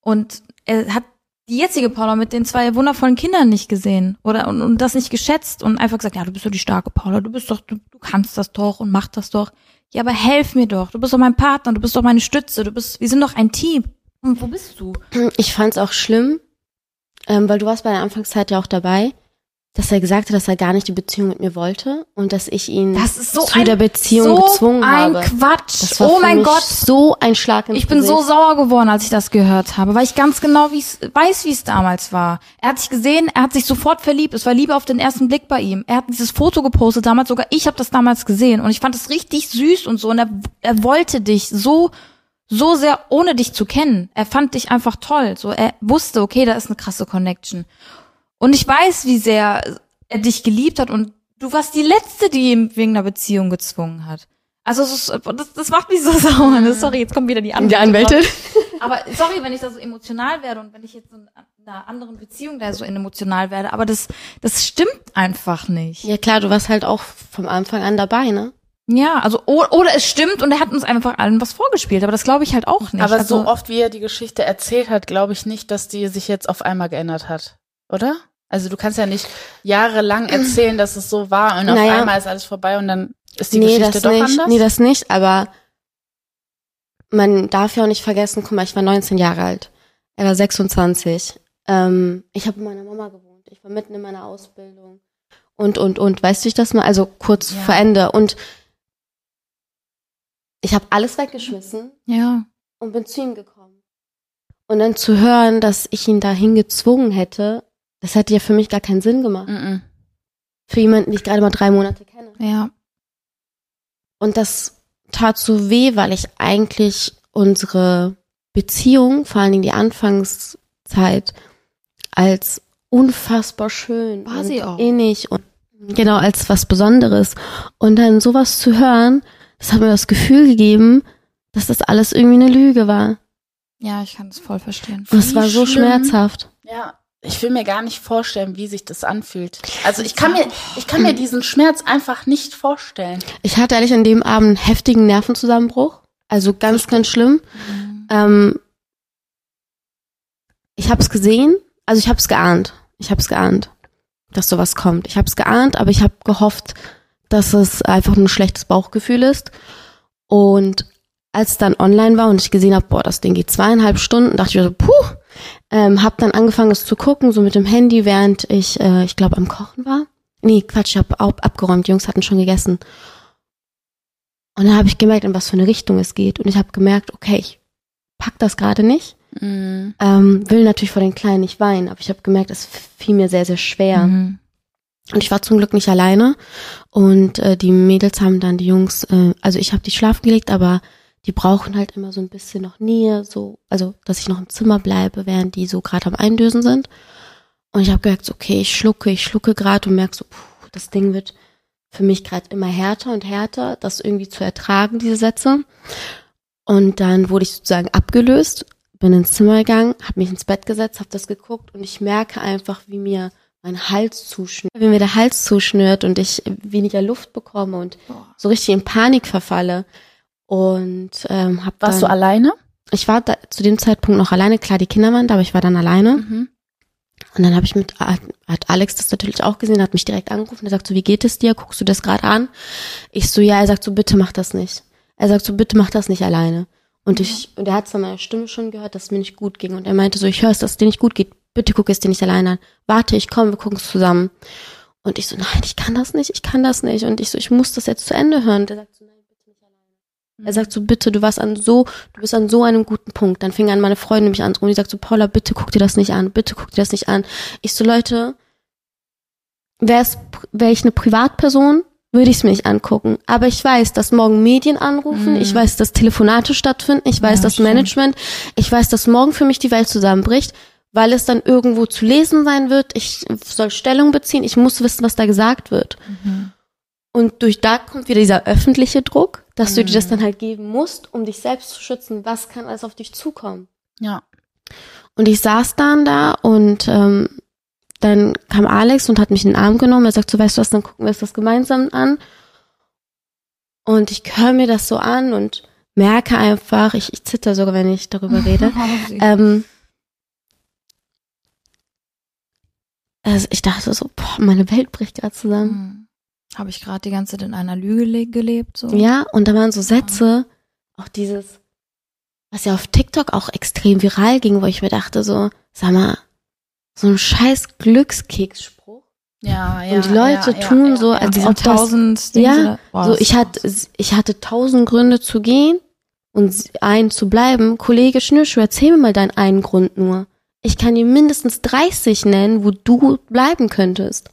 und er hat die jetzige Paula mit den zwei wundervollen Kindern nicht gesehen oder und, und das nicht geschätzt und einfach gesagt, ja, du bist doch die starke Paula, du bist doch, du, du kannst das doch und mach das doch. Ja, aber helf mir doch. Du bist doch mein Partner, du bist doch meine Stütze, du bist, wir sind doch ein Team. Und wo bist du? Ich fand es auch schlimm, ähm, weil du warst bei der Anfangszeit ja auch dabei, dass er gesagt hat, dass er gar nicht die Beziehung mit mir wollte und dass ich ihn Das ist so zu ein, der Beziehung so gezwungen ein habe. Quatsch. Das war oh mein Gott. so ein Schlag ins Ich bin so Gesicht. sauer geworden, als ich das gehört habe, weil ich ganz genau wie's, weiß, wie es damals war. Er hat sich gesehen, er hat sich sofort verliebt. Es war Liebe auf den ersten Blick bei ihm. Er hat dieses Foto gepostet damals, sogar ich habe das damals gesehen und ich fand es richtig süß und so. Und er, er wollte dich so so sehr, ohne dich zu kennen. Er fand dich einfach toll. So, er wusste, okay, da ist eine krasse Connection. Und ich weiß, wie sehr er dich geliebt hat und du warst die Letzte, die ihn wegen einer Beziehung gezwungen hat. Also es ist, das, das macht mich so sauer. Sorry, jetzt kommen wieder die Anwälte. Die Anwältin. Aber sorry, wenn ich da so emotional werde und wenn ich jetzt in einer anderen Beziehung da so emotional werde. Aber das, das stimmt einfach nicht. Ja klar, du warst halt auch vom Anfang an dabei, ne? Ja, also oder es stimmt und er hat uns einfach allen was vorgespielt. Aber das glaube ich halt auch nicht. Aber also, so oft, wie er die Geschichte erzählt hat, glaube ich nicht, dass die sich jetzt auf einmal geändert hat. Oder? Also du kannst ja nicht jahrelang erzählen, dass es so war und auf Naja. einmal ist alles vorbei und dann ist die nee, Geschichte doch nicht. anders. Nee, das nicht, aber man darf ja auch nicht vergessen, guck mal, ich war 19 Jahre alt. Er war 26. Ähm, ich habe bei meiner Mama gewohnt. Ich war mitten in meiner Ausbildung. Und, und, und. Weißt du ich das mal? Also kurz Ja. vor Ende. Und ich habe alles weggeschmissen ja. und bin zu ihm gekommen. Und dann zu hören, dass ich ihn dahin gezwungen hätte, das hätte ja für mich gar keinen Sinn gemacht. Mhm. Für jemanden, den ich gerade mal drei Monate kenne. Ja. Und das tat so weh, weil ich eigentlich unsere Beziehung, vor allen Dingen die Anfangszeit, als unfassbar schön War und sie auch. innig und genau als was Besonderes. Und dann sowas zu hören, das hat mir das Gefühl gegeben, dass das alles irgendwie eine Lüge war. Ja, ich kann es voll verstehen. Und es war so schlimm. schmerzhaft. Ja, ich will mir gar nicht vorstellen, wie sich das anfühlt. Also ich kann mir, ich kann mir diesen Schmerz einfach nicht vorstellen. Ich hatte ehrlich an dem Abend einen heftigen Nervenzusammenbruch. Also ganz, ganz schlimm. Ähm, ich habe es gesehen, also ich habe es geahnt. Ich habe es geahnt, dass sowas kommt. Ich habe es geahnt, aber ich habe gehofft, dass es einfach nur ein schlechtes Bauchgefühl ist. Und als es dann online war und ich gesehen habe, boah, das Ding geht zweieinhalb Stunden, dachte ich mir so, puh, ähm, habe dann angefangen, es zu gucken, so mit dem Handy, während ich, äh, ich glaube, am Kochen war. Nee, Quatsch, ich habe abgeräumt, die Jungs hatten schon gegessen. Und dann habe ich gemerkt, in was für eine Richtung es geht. Und ich habe gemerkt, okay, ich pack das gerade nicht. Mhm. Ähm, will natürlich vor den Kleinen nicht weinen, aber ich habe gemerkt, es fiel mir sehr, sehr schwer. Mhm. Und ich war zum Glück nicht alleine. Und äh, die Mädels haben dann die Jungs, äh, also ich habe die schlafen gelegt, aber die brauchen halt immer so ein bisschen noch Nähe, so, also, dass ich noch im Zimmer bleibe, während die so gerade am Eindösen sind. Und ich habe gemerkt, so, okay, ich schlucke, ich schlucke gerade und merke so, puh, das Ding wird für mich gerade immer härter und härter, das irgendwie zu ertragen, diese Sätze. Und dann wurde ich sozusagen abgelöst, bin ins Zimmer gegangen, habe mich ins Bett gesetzt, habe das geguckt und ich merke einfach, wie mir mein Hals zuschnürt, wie mir der Hals zuschnürt und ich weniger Luft bekomme und so richtig in Panik verfalle. Und ähm, hab Warst dann, du alleine? Ich war da, zu dem Zeitpunkt noch alleine, klar, die Kinder waren da, aber ich war dann alleine. Mhm. Und dann habe ich mit, hat, Alex das natürlich auch gesehen, hat mich direkt angerufen, er sagt so, wie geht es dir? Guckst du das gerade an? Ich so, ja, er sagt so, bitte mach das nicht. Er sagt so, bitte mach das nicht alleine. Und ich, und er hat es an meiner Stimme schon gehört, dass es mir nicht gut ging. Und er meinte so, ich höre es, dass es dir nicht gut geht. Bitte guck es dir nicht alleine an. Warte, ich komme, wir gucken es zusammen. Und ich so, nein, ich kann das nicht, ich kann das nicht. Und ich so, ich muss das jetzt zu Ende hören. Und er sagt so, nein. Er sagt so, bitte, du warst an so, du bist an so einem guten Punkt. Dann fing an, meine Freundin mich anzurufen. Die sagt so, Paula, bitte guck dir das nicht an, bitte guck dir das nicht an. Ich so, Leute, wäre wär ich eine Privatperson, würde ich es mir nicht angucken. Aber ich weiß, dass morgen Medien anrufen, ich weiß, dass Telefonate stattfinden, ich weiß, Ja, dass. Management, ich weiß, dass morgen für mich die Welt zusammenbricht, weil es dann irgendwo zu lesen sein wird. Ich soll Stellung beziehen, ich muss wissen, was da gesagt wird. Und durch da kommt wieder dieser öffentliche Druck, dass du dir das dann halt geben musst, um dich selbst zu schützen. Was kann alles auf dich zukommen? Ja. Und ich saß dann da und ähm, dann kam Alex und hat mich in den Arm genommen. Er sagt so, weißt du was, dann gucken wir uns das gemeinsam an. Und ich höre mir das so an und merke einfach, ich, ich zitter sogar, wenn ich darüber rede. ähm, also ich dachte so, boah, meine Welt bricht gerade zusammen. Habe ich gerade die ganze Zeit in einer Lüge le- gelebt? So? Ja, und da waren so Sätze, auch dieses, was ja auf TikTok auch extrem viral ging, wo ich mir dachte so, sag mal, so ein scheiß Glückskeksspruch. Ja, ja. Und die Leute ja, tun ja, so, ja. als ob das, tausend Dinge ja, Boah, so ich hatte, ich hatte tausend Gründe zu gehen und einen zu bleiben. Kollege Schnürschuh, erzähl mir mal deinen einen Grund nur. Ich kann dir mindestens 30 nennen, wo du bleiben könntest.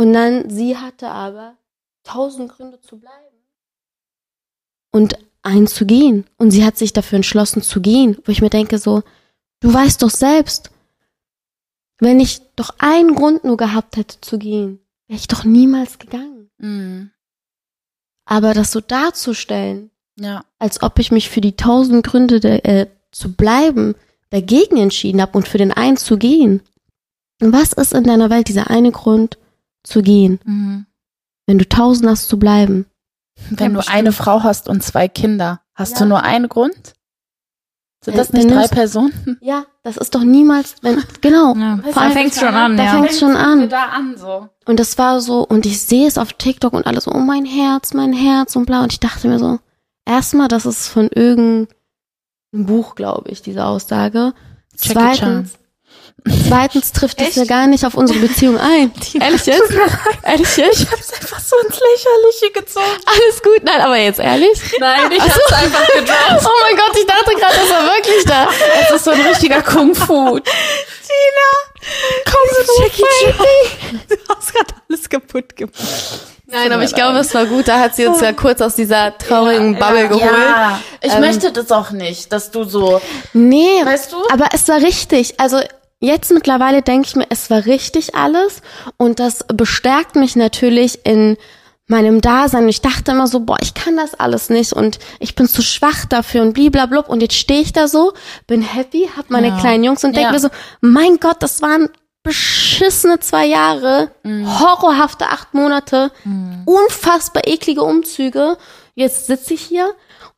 Und dann, sie hatte aber tausend Gründe zu bleiben. Und einen zu gehen. Und sie hat sich dafür entschlossen zu gehen, wo ich mir denke so, du weißt doch selbst, wenn ich doch einen Grund nur gehabt hätte zu gehen, wäre ich doch niemals gegangen. Mhm. Aber das so darzustellen, Ja. als ob ich mich für die tausend Gründe der, äh, zu bleiben dagegen entschieden habe und für den einen zu gehen. Was ist in deiner Welt dieser eine Grund zu gehen, Mhm. wenn du tausend hast zu bleiben? Wenn Ja, du eine Frau hast und zwei Kinder, hast Ja. du nur einen Grund? Sind Ja, das nicht drei Personen? Ja, das ist doch niemals, wenn, genau. Ja. Da das schon an, da ja. fängt's schon an. Da an so. Und das war so, und ich sehe es auf TikTok und alles so, oh mein Herz, mein Herz und bla. Und ich dachte mir so, erstmal, das ist von irgendeinem Buch, glaube ich, diese Aussage. Jackie Zweitens, zweitens trifft es ja gar nicht auf unsere Beziehung ein. Ehrlich jetzt? Ehrlich jetzt? Ich hab's einfach so ins Lächerliche gezogen. Alles gut, nein, aber jetzt ehrlich? Nein, ich hab's einfach gedroppt. Oh mein Gott, ich dachte gerade, das war wirklich da. Es ist so ein richtiger Kung-Fu. Komm, so Jackie. Du hast gerade alles kaputt gemacht. Nein, aber ich glaube, es war gut. Da hat sie uns ja kurz aus dieser traurigen Bubble geholt. Ja, ich Ähm, möchte das auch nicht, dass du so, Nee, weißt du? aber es war richtig. Also jetzt mittlerweile denke ich mir, es war richtig alles. Und das bestärkt mich natürlich in meinem Dasein. Ich dachte immer so, boah, ich kann das alles nicht und ich bin zu schwach dafür und bliblablub. Und jetzt stehe ich da so, bin happy, hab meine Ja. kleinen Jungs und denke Ja. mir so, mein Gott, das waren beschissene zwei Jahre, horrorhafte acht Monate, unfassbar eklige Umzüge. Jetzt sitze ich hier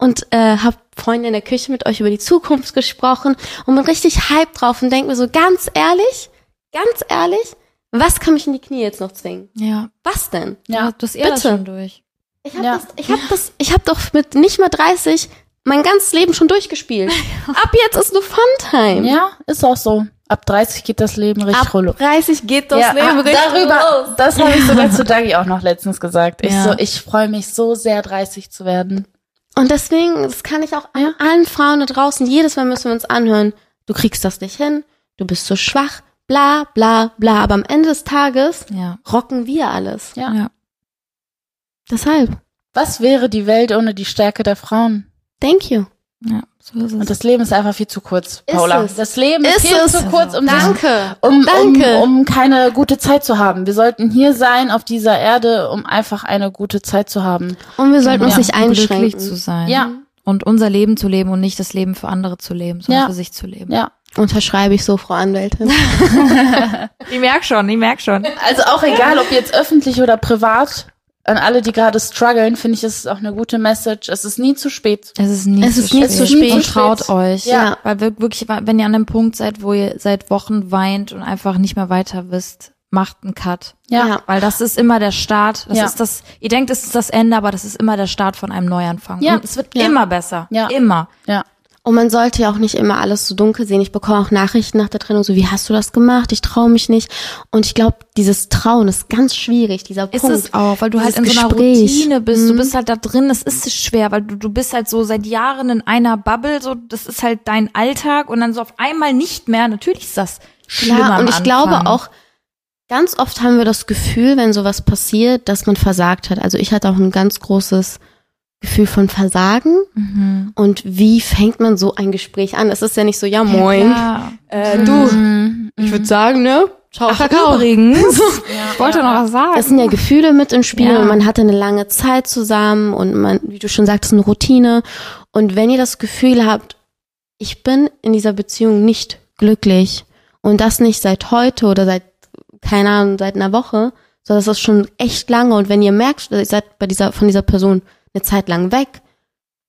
und äh, habe Freunde in der Küche mit euch über die Zukunft gesprochen und bin richtig hype drauf und denke mir so, ganz ehrlich, ganz ehrlich, was kann mich in die Knie jetzt noch zwingen? Ja. Was denn? Ja, das ist das bitte. schon durch. Ich habe Ja. das, ich habe das, ich habe doch mit nicht mal 30 mein ganzes Leben schon durchgespielt. Ab jetzt ist nur Funtime. Ja, ist auch so. Ab 30 geht das Leben richtig Ab rollo. 30 geht das Ja, Leben ah, richtig darüber, los. das habe ich sogar zu Dagi auch noch letztens gesagt. Ich Ja. so, ich freue mich so sehr, 30 zu werden. Und deswegen, das kann ich auch Ja. allen Frauen da draußen, jedes Mal müssen wir uns anhören, du kriegst das nicht hin, du bist so schwach, bla bla bla. Aber am Ende des Tages Ja. rocken wir alles. Ja. Ja. Deshalb. Was wäre die Welt ohne die Stärke der Frauen? thank you. Ja, so ist Und das Leben ist einfach viel zu kurz, Paula. es. Das Leben ist, Ist viel es. zu kurz, um sich Danke. um, Danke. Um, um keine gute Zeit zu haben. Wir sollten hier sein auf dieser Erde, um einfach eine gute Zeit zu haben. Und wir sollten uns Ja, nicht glücklich einschränken. zu sein. Ja. Und unser Leben zu leben und nicht das Leben für andere zu leben, sondern Ja. für sich zu leben. Ja. Unterschreibe ich so, Frau Anwältin. Ich merk schon, ich merk schon. Also auch egal, ob jetzt öffentlich oder privat, an alle, die gerade strugglen, finde ich, ist es auch eine gute Message. Es ist nie zu spät. Es ist nie, Es zu, ist nie spät. zu spät. Und traut euch. Ja. Weil wir wirklich, wenn ihr an einem Punkt seid, wo ihr seit Wochen weint und einfach nicht mehr weiter wisst, macht einen Cut. Ja. Ja. Weil das ist immer der Start. Das Ja. ist das, ihr denkt, es ist das Ende, aber das ist immer der Start von einem Neuanfang. Ja. Und es wird Ja. immer besser. Ja. Immer. Ja. Und man sollte ja auch nicht immer alles so dunkel sehen. Ich bekomme auch Nachrichten nach der Trennung, so wie hast du das gemacht? Ich traue mich nicht. Und ich glaube, dieses Trauen ist ganz schwierig, dieser Ist Punkt. es auch, weil du halt in Dieses so einer Gespräch. Routine bist. Du Mhm. bist halt da drin, es ist schwer, weil du, du bist halt so seit Jahren in einer Bubble, so, das ist halt dein Alltag und dann so auf einmal nicht mehr. Natürlich ist das schlimm Klar, und ich Anfang. glaube auch, ganz oft haben wir das Gefühl, wenn sowas passiert, dass man versagt hat. Also ich hatte auch ein ganz großes Gefühl von Versagen. Mhm. Und wie fängt man so ein Gespräch an? Es ist ja nicht so, ja moin, Ja, äh, du, Mhm. ich würde sagen, ne? Ciao, Ach, Kakao. übrigens, ich wollte noch was sagen. Es sind ja Gefühle mit im Spiel Ja. und man hatte eine lange Zeit zusammen und man, wie du schon sagtest, eine Routine. Und wenn ihr das Gefühl habt, ich bin in dieser Beziehung nicht glücklich und das nicht seit heute oder seit, keine Ahnung, seit einer Woche, sondern das ist schon echt lange und wenn ihr merkt, ihr seid bei dieser, von dieser Person eine Zeit lang weg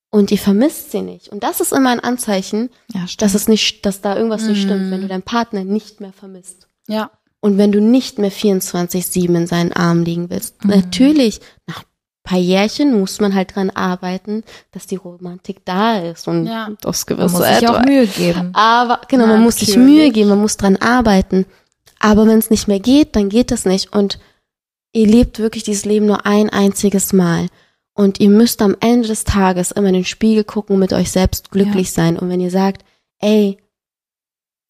und ihr vermisst sie nicht und das ist immer ein Anzeichen, ja, dass es nicht, dass da irgendwas nicht stimmt, Mhm. wenn du deinen Partner nicht mehr vermisst. Ja. Und wenn du nicht mehr 24-7 in seinen Armen liegen willst, Mhm. natürlich, nach ein paar Jährchen muss man halt dran arbeiten, dass die Romantik da ist und Ja. das man gewisse muss sich auch. Mühe geben. Aber genau, man muss sich Natürlich. Mühe geben, man muss dran arbeiten. Aber wenn es nicht mehr geht, dann geht es nicht. Und ihr lebt wirklich dieses Leben nur ein einziges Mal. Und ihr müsst am Ende des Tages immer in den Spiegel gucken und mit euch selbst glücklich sein. Und wenn ihr sagt, ey,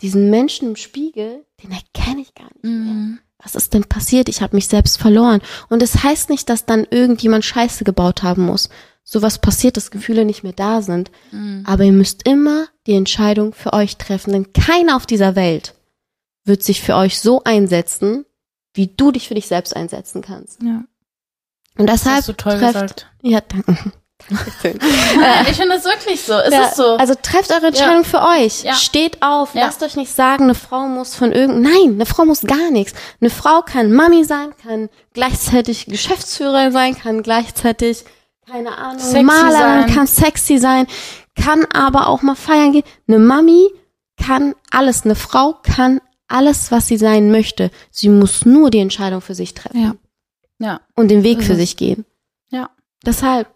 diesen Menschen im Spiegel, den erkenne ich gar nicht mehr. Mhm. Was ist denn passiert? Ich habe mich selbst verloren. Und es heißt nicht, dass dann irgendjemand Scheiße gebaut haben muss. Sowas passiert, dass Gefühle nicht mehr da sind. Mhm. Aber ihr müsst immer die Entscheidung für euch treffen, denn keiner auf dieser Welt wird sich für euch so einsetzen, wie du dich für dich selbst einsetzen kannst. Ja. Und Das deshalb hast du toll trefft, gesagt. ja, danke. Ja, ich finde das wirklich so. Es Ja, ist so. Also trefft eure Entscheidung für euch. Ja. Steht auf. Ja. Lasst euch nicht sagen, eine Frau muss von irgend. Nein, eine Frau muss gar nichts. Eine Frau kann Mami sein, kann gleichzeitig Geschäftsführerin sein, kann gleichzeitig keine Ahnung Sexy Malerin, sein. kann sexy sein, kann aber auch mal feiern gehen. Eine Mami kann alles. Eine Frau kann alles, was sie sein möchte. Sie muss nur die Entscheidung für sich treffen Ja. und den Weg Ist für es. sich gehen. Ja. Deshalb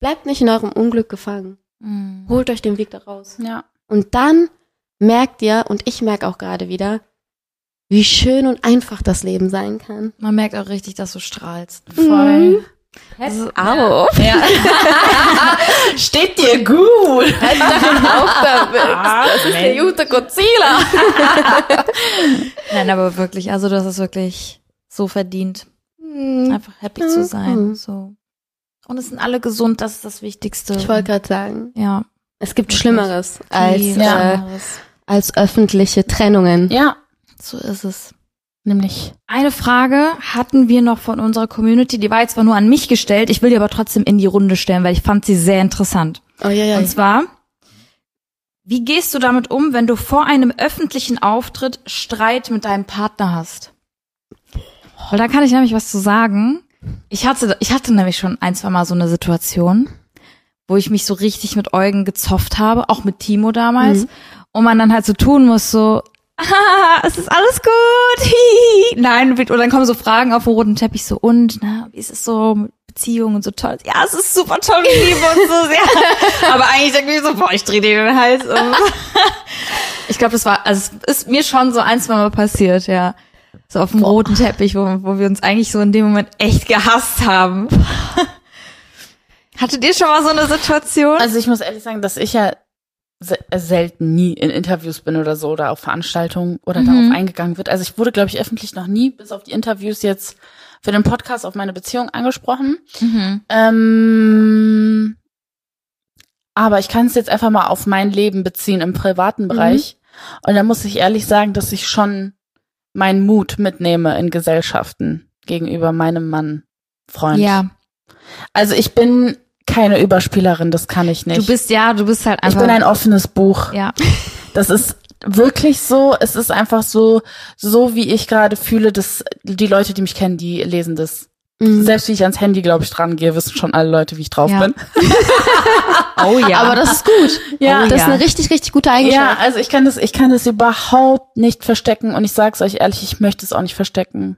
bleibt nicht in eurem Unglück gefangen. Mhm. Holt euch den Weg da raus. Ja. Und dann merkt ihr, und ich merke auch gerade wieder, wie schön und einfach das Leben sein kann. Man merkt auch richtig, dass du strahlst. Voll. Also, Au. Ja. Steht dir gut. das ist der gute Godzilla. Nein, aber wirklich, also du hast es wirklich so verdient, einfach happy zu sein. Mhm. So. Und es sind alle gesund, das ist das Wichtigste. Ich wollte gerade sagen, ja. es gibt Wirklich. Schlimmeres als, Ja. äh, als öffentliche Trennungen. Ja. So ist es. Nämlich. Eine Frage hatten wir noch von unserer Community, die war jetzt zwar nur an mich gestellt, ich will die aber trotzdem in die Runde stellen, weil ich fand sie sehr interessant. Oh ja, ja. Und zwar, wie gehst du damit um, wenn du vor einem öffentlichen Auftritt Streit mit deinem Partner hast? Weil da kann ich nämlich was zu sagen. Ich hatte, ich hatte nämlich schon ein, zwei Mal so eine Situation, wo ich mich so richtig mit Eugen gezofft habe, auch mit Timo damals. Mhm. Und man dann halt so tun muss, so, ah, es ist alles gut. Nein, und dann kommen so Fragen auf dem roten Teppich, so, und, na, wie ist es so mit Beziehungen und so toll? Ja, es ist super toll, wir lieben uns so sehr. Aber eigentlich denke ich so, boah, ich drehe dir den Hals um. Ich glaube, das war, also es ist mir schon so ein, zwei Mal passiert, ja. So auf dem roten Teppich, wo, wo wir uns eigentlich so in dem Moment echt gehasst haben. Hattet ihr schon mal so eine Situation? Also ich muss ehrlich sagen, dass ich ja se selten nie in Interviews bin oder so oder auf Veranstaltungen oder Mhm. darauf eingegangen wird. Also ich wurde, glaube ich, öffentlich noch nie, bis auf die Interviews jetzt für den Podcast auf meine Beziehung angesprochen. Mhm. Ähm, Aber ich kann es jetzt einfach mal auf mein Leben beziehen im privaten Bereich. Und da muss ich ehrlich sagen, dass ich schon meinen Mut mitnehme in Gesellschaften gegenüber meinem Mann, Freund. Ja. Also ich bin keine Überspielerin, das kann ich nicht. Du bist ja, du bist halt ich einfach. bin ein offenes Buch. ja. Das ist wirklich so. Es ist einfach so, so wie ich gerade fühle, dass die Leute, die mich kennen, die lesen das. Mhm. Selbst wie ich ans Handy, glaube ich, dran gehe, wissen schon alle Leute, wie ich drauf Ja. bin. Oh ja. Aber das ist gut. Ja. das ist ja. eine richtig, richtig gute Ja, Eigenschaft. also ich kann das, ich kann das überhaupt nicht verstecken und ich sag's euch ehrlich, ich möchte es auch nicht verstecken.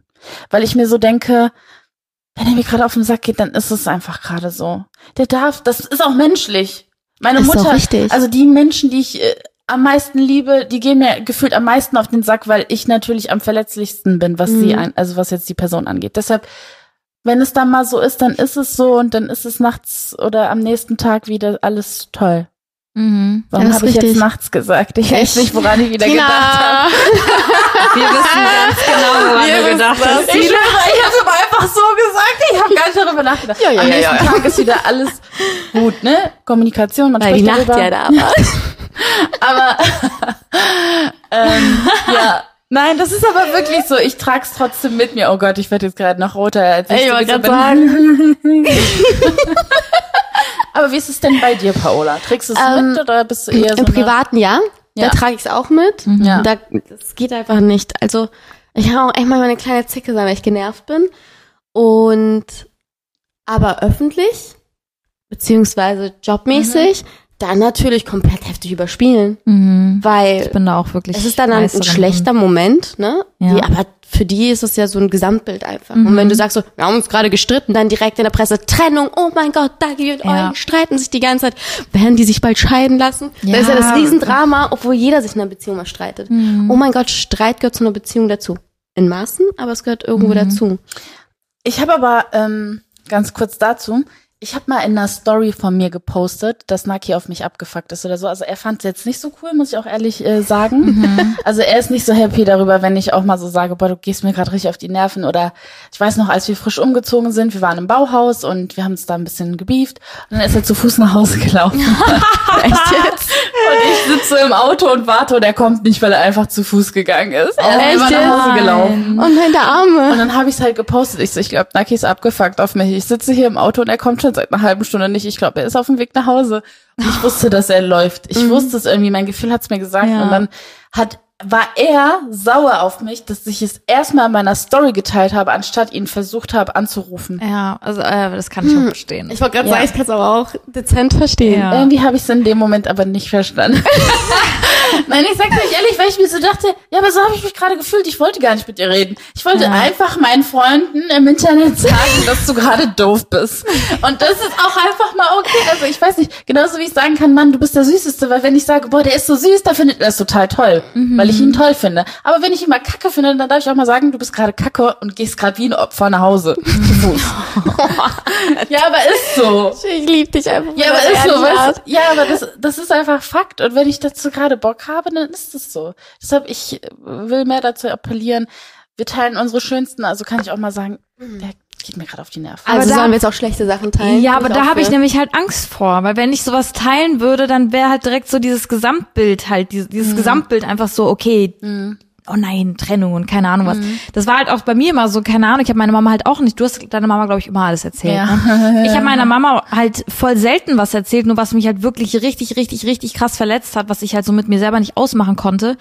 Weil ich mir so denke, wenn er mir gerade auf den Sack geht, dann ist es einfach gerade so. Der darf, das ist auch menschlich. Meine Ist Mutter, richtig. also die Menschen, die ich äh, am meisten liebe, die gehen mir gefühlt am meisten auf den Sack, weil ich natürlich am verletzlichsten bin, was sie Mhm. ein, also was jetzt die Person angeht. Deshalb, wenn es dann mal so ist, dann ist es so und dann ist es nachts oder am nächsten Tag wieder alles toll. mhm. Warum habe ich jetzt nachts gesagt? Ich weiß nicht, woran ich wieder gedacht habe. Wir wissen ganz genau, woran du gedacht hast. Ich schwöre, ich habe aber einfach so gesagt. Ich habe gar nicht darüber nachgedacht. Ja, ja, Am ja, nächsten ja. Tag ist wieder alles gut, ne? Kommunikation, man Weil die spricht Nacht darüber. ja da war. Aber ähm, ja. Nein, das ist aber wirklich so. Ich trag's trotzdem mit mir. Oh Gott, ich werde jetzt gerade noch roter, als ich, gerade bin. sagen. Aber wie ist es denn bei dir, Paola? Trägst du es Ähm, mit oder bist du eher so Im Privaten ja. Ja. Da trage ich es auch mit. Ja. Da, das geht einfach nicht. Also ich kann auch echt mal eine kleine Zicke sein, weil ich genervt bin. Und aber öffentlich, beziehungsweise jobmäßig, dann natürlich komplett heftig überspielen. Mhm. Weil Ich bin da auch wirklich. es ist dann ein, schlechter Moment, ne? Ja. Die, aber für die ist es ja so ein Gesamtbild einfach. Und wenn du sagst so, wir haben uns gerade gestritten, dann direkt in der Presse Trennung, oh mein Gott, Dagi und Ja. Eugen streiten sich die ganze Zeit. Werden die sich bald scheiden lassen? Ja. Das ist ja das Riesendrama, obwohl jeder sich in einer Beziehung mal streitet. Oh mein Gott, Streit gehört zu einer Beziehung dazu. In Maßen, aber es gehört irgendwo dazu. Ich habe aber ähm, ganz kurz dazu. Ich habe mal in einer Story von mir gepostet, dass Naki auf mich abgefuckt ist oder so. Also er fand es jetzt nicht so cool, muss ich auch ehrlich äh, sagen. Also er ist nicht so happy darüber, wenn ich auch mal so sage, boah, du gehst mir gerade richtig auf die Nerven. Oder ich weiß noch, als wir frisch umgezogen sind, wir waren im Bauhaus und wir haben uns da ein bisschen gebieft. Und dann ist er zu Fuß nach Hause gelaufen. Echt jetzt? Und ich sitze im Auto und warte und er kommt nicht, weil er einfach zu Fuß gegangen ist. Er ist einfach nach Hause gelaufen. Oh nein, der Arme. Und dann habe ich es halt gepostet. Ich so, ich glaube, Naki ist abgefuckt auf mich. Ich sitze hier im Auto und er kommt schon seit einer halben Stunde nicht. Ich glaube, er ist auf dem Weg nach Hause. Und ich wusste, dass er läuft. Ich wusste es irgendwie. Mein Gefühl hat es mir gesagt. Ja. Und dann hat war er sauer auf mich, dass ich es erstmal in meiner Story geteilt habe, anstatt ihn versucht habe anzurufen. Ja, also äh, das kann ich auch verstehen. Ich wollte gerade Ja. sagen, ich kann es aber auch dezent verstehen. Ja. Irgendwie habe ich es in dem Moment aber nicht verstanden. Nein, ich sag's euch ehrlich, weil ich mir so dachte, ja, aber so habe ich mich gerade gefühlt. Ich wollte gar nicht mit dir reden. Ich wollte Ja. einfach meinen Freunden im Internet sagen, dass du gerade doof bist. Und das ist auch einfach mal okay. Also ich weiß nicht, genauso wie ich sagen kann, Mann, du bist der Süßeste, weil wenn ich sage, boah, der ist so süß, dann findet er es total toll, weil ich ihn toll finde. Aber wenn ich ihn mal kacke finde, dann darf ich auch mal sagen, du bist gerade kacke und gehst gerade wie ein Opfer nach Hause. Fuß. ja, aber ist so. Ich liebe dich einfach. Ja, aber ist so, weißt, Art. ja, aber das, das ist einfach Fakt. Und wenn ich dazu gerade Bock habe, dann ist es so. Deshalb, ich will mehr dazu appellieren. Wir teilen unsere schönsten, also kann ich auch mal sagen, der geht mir gerade auf die Nerven. Also da- sollen wir jetzt auch schlechte Sachen teilen? Ja, aber da habe ich nämlich halt Angst vor, weil wenn ich sowas teilen würde, dann wäre halt direkt so dieses Gesamtbild halt, dieses, dieses Gesamtbild einfach so, okay, oh nein, Trennung und keine Ahnung was. Das war halt auch bei mir immer so, keine Ahnung, ich habe meine Mama halt auch nicht, du hast deiner Mama, glaube ich, immer alles erzählt. Ja. Ne? Ich habe meiner Mama halt voll selten was erzählt, nur was mich halt wirklich richtig, richtig, richtig krass verletzt hat, was ich halt so mit mir selber nicht ausmachen konnte,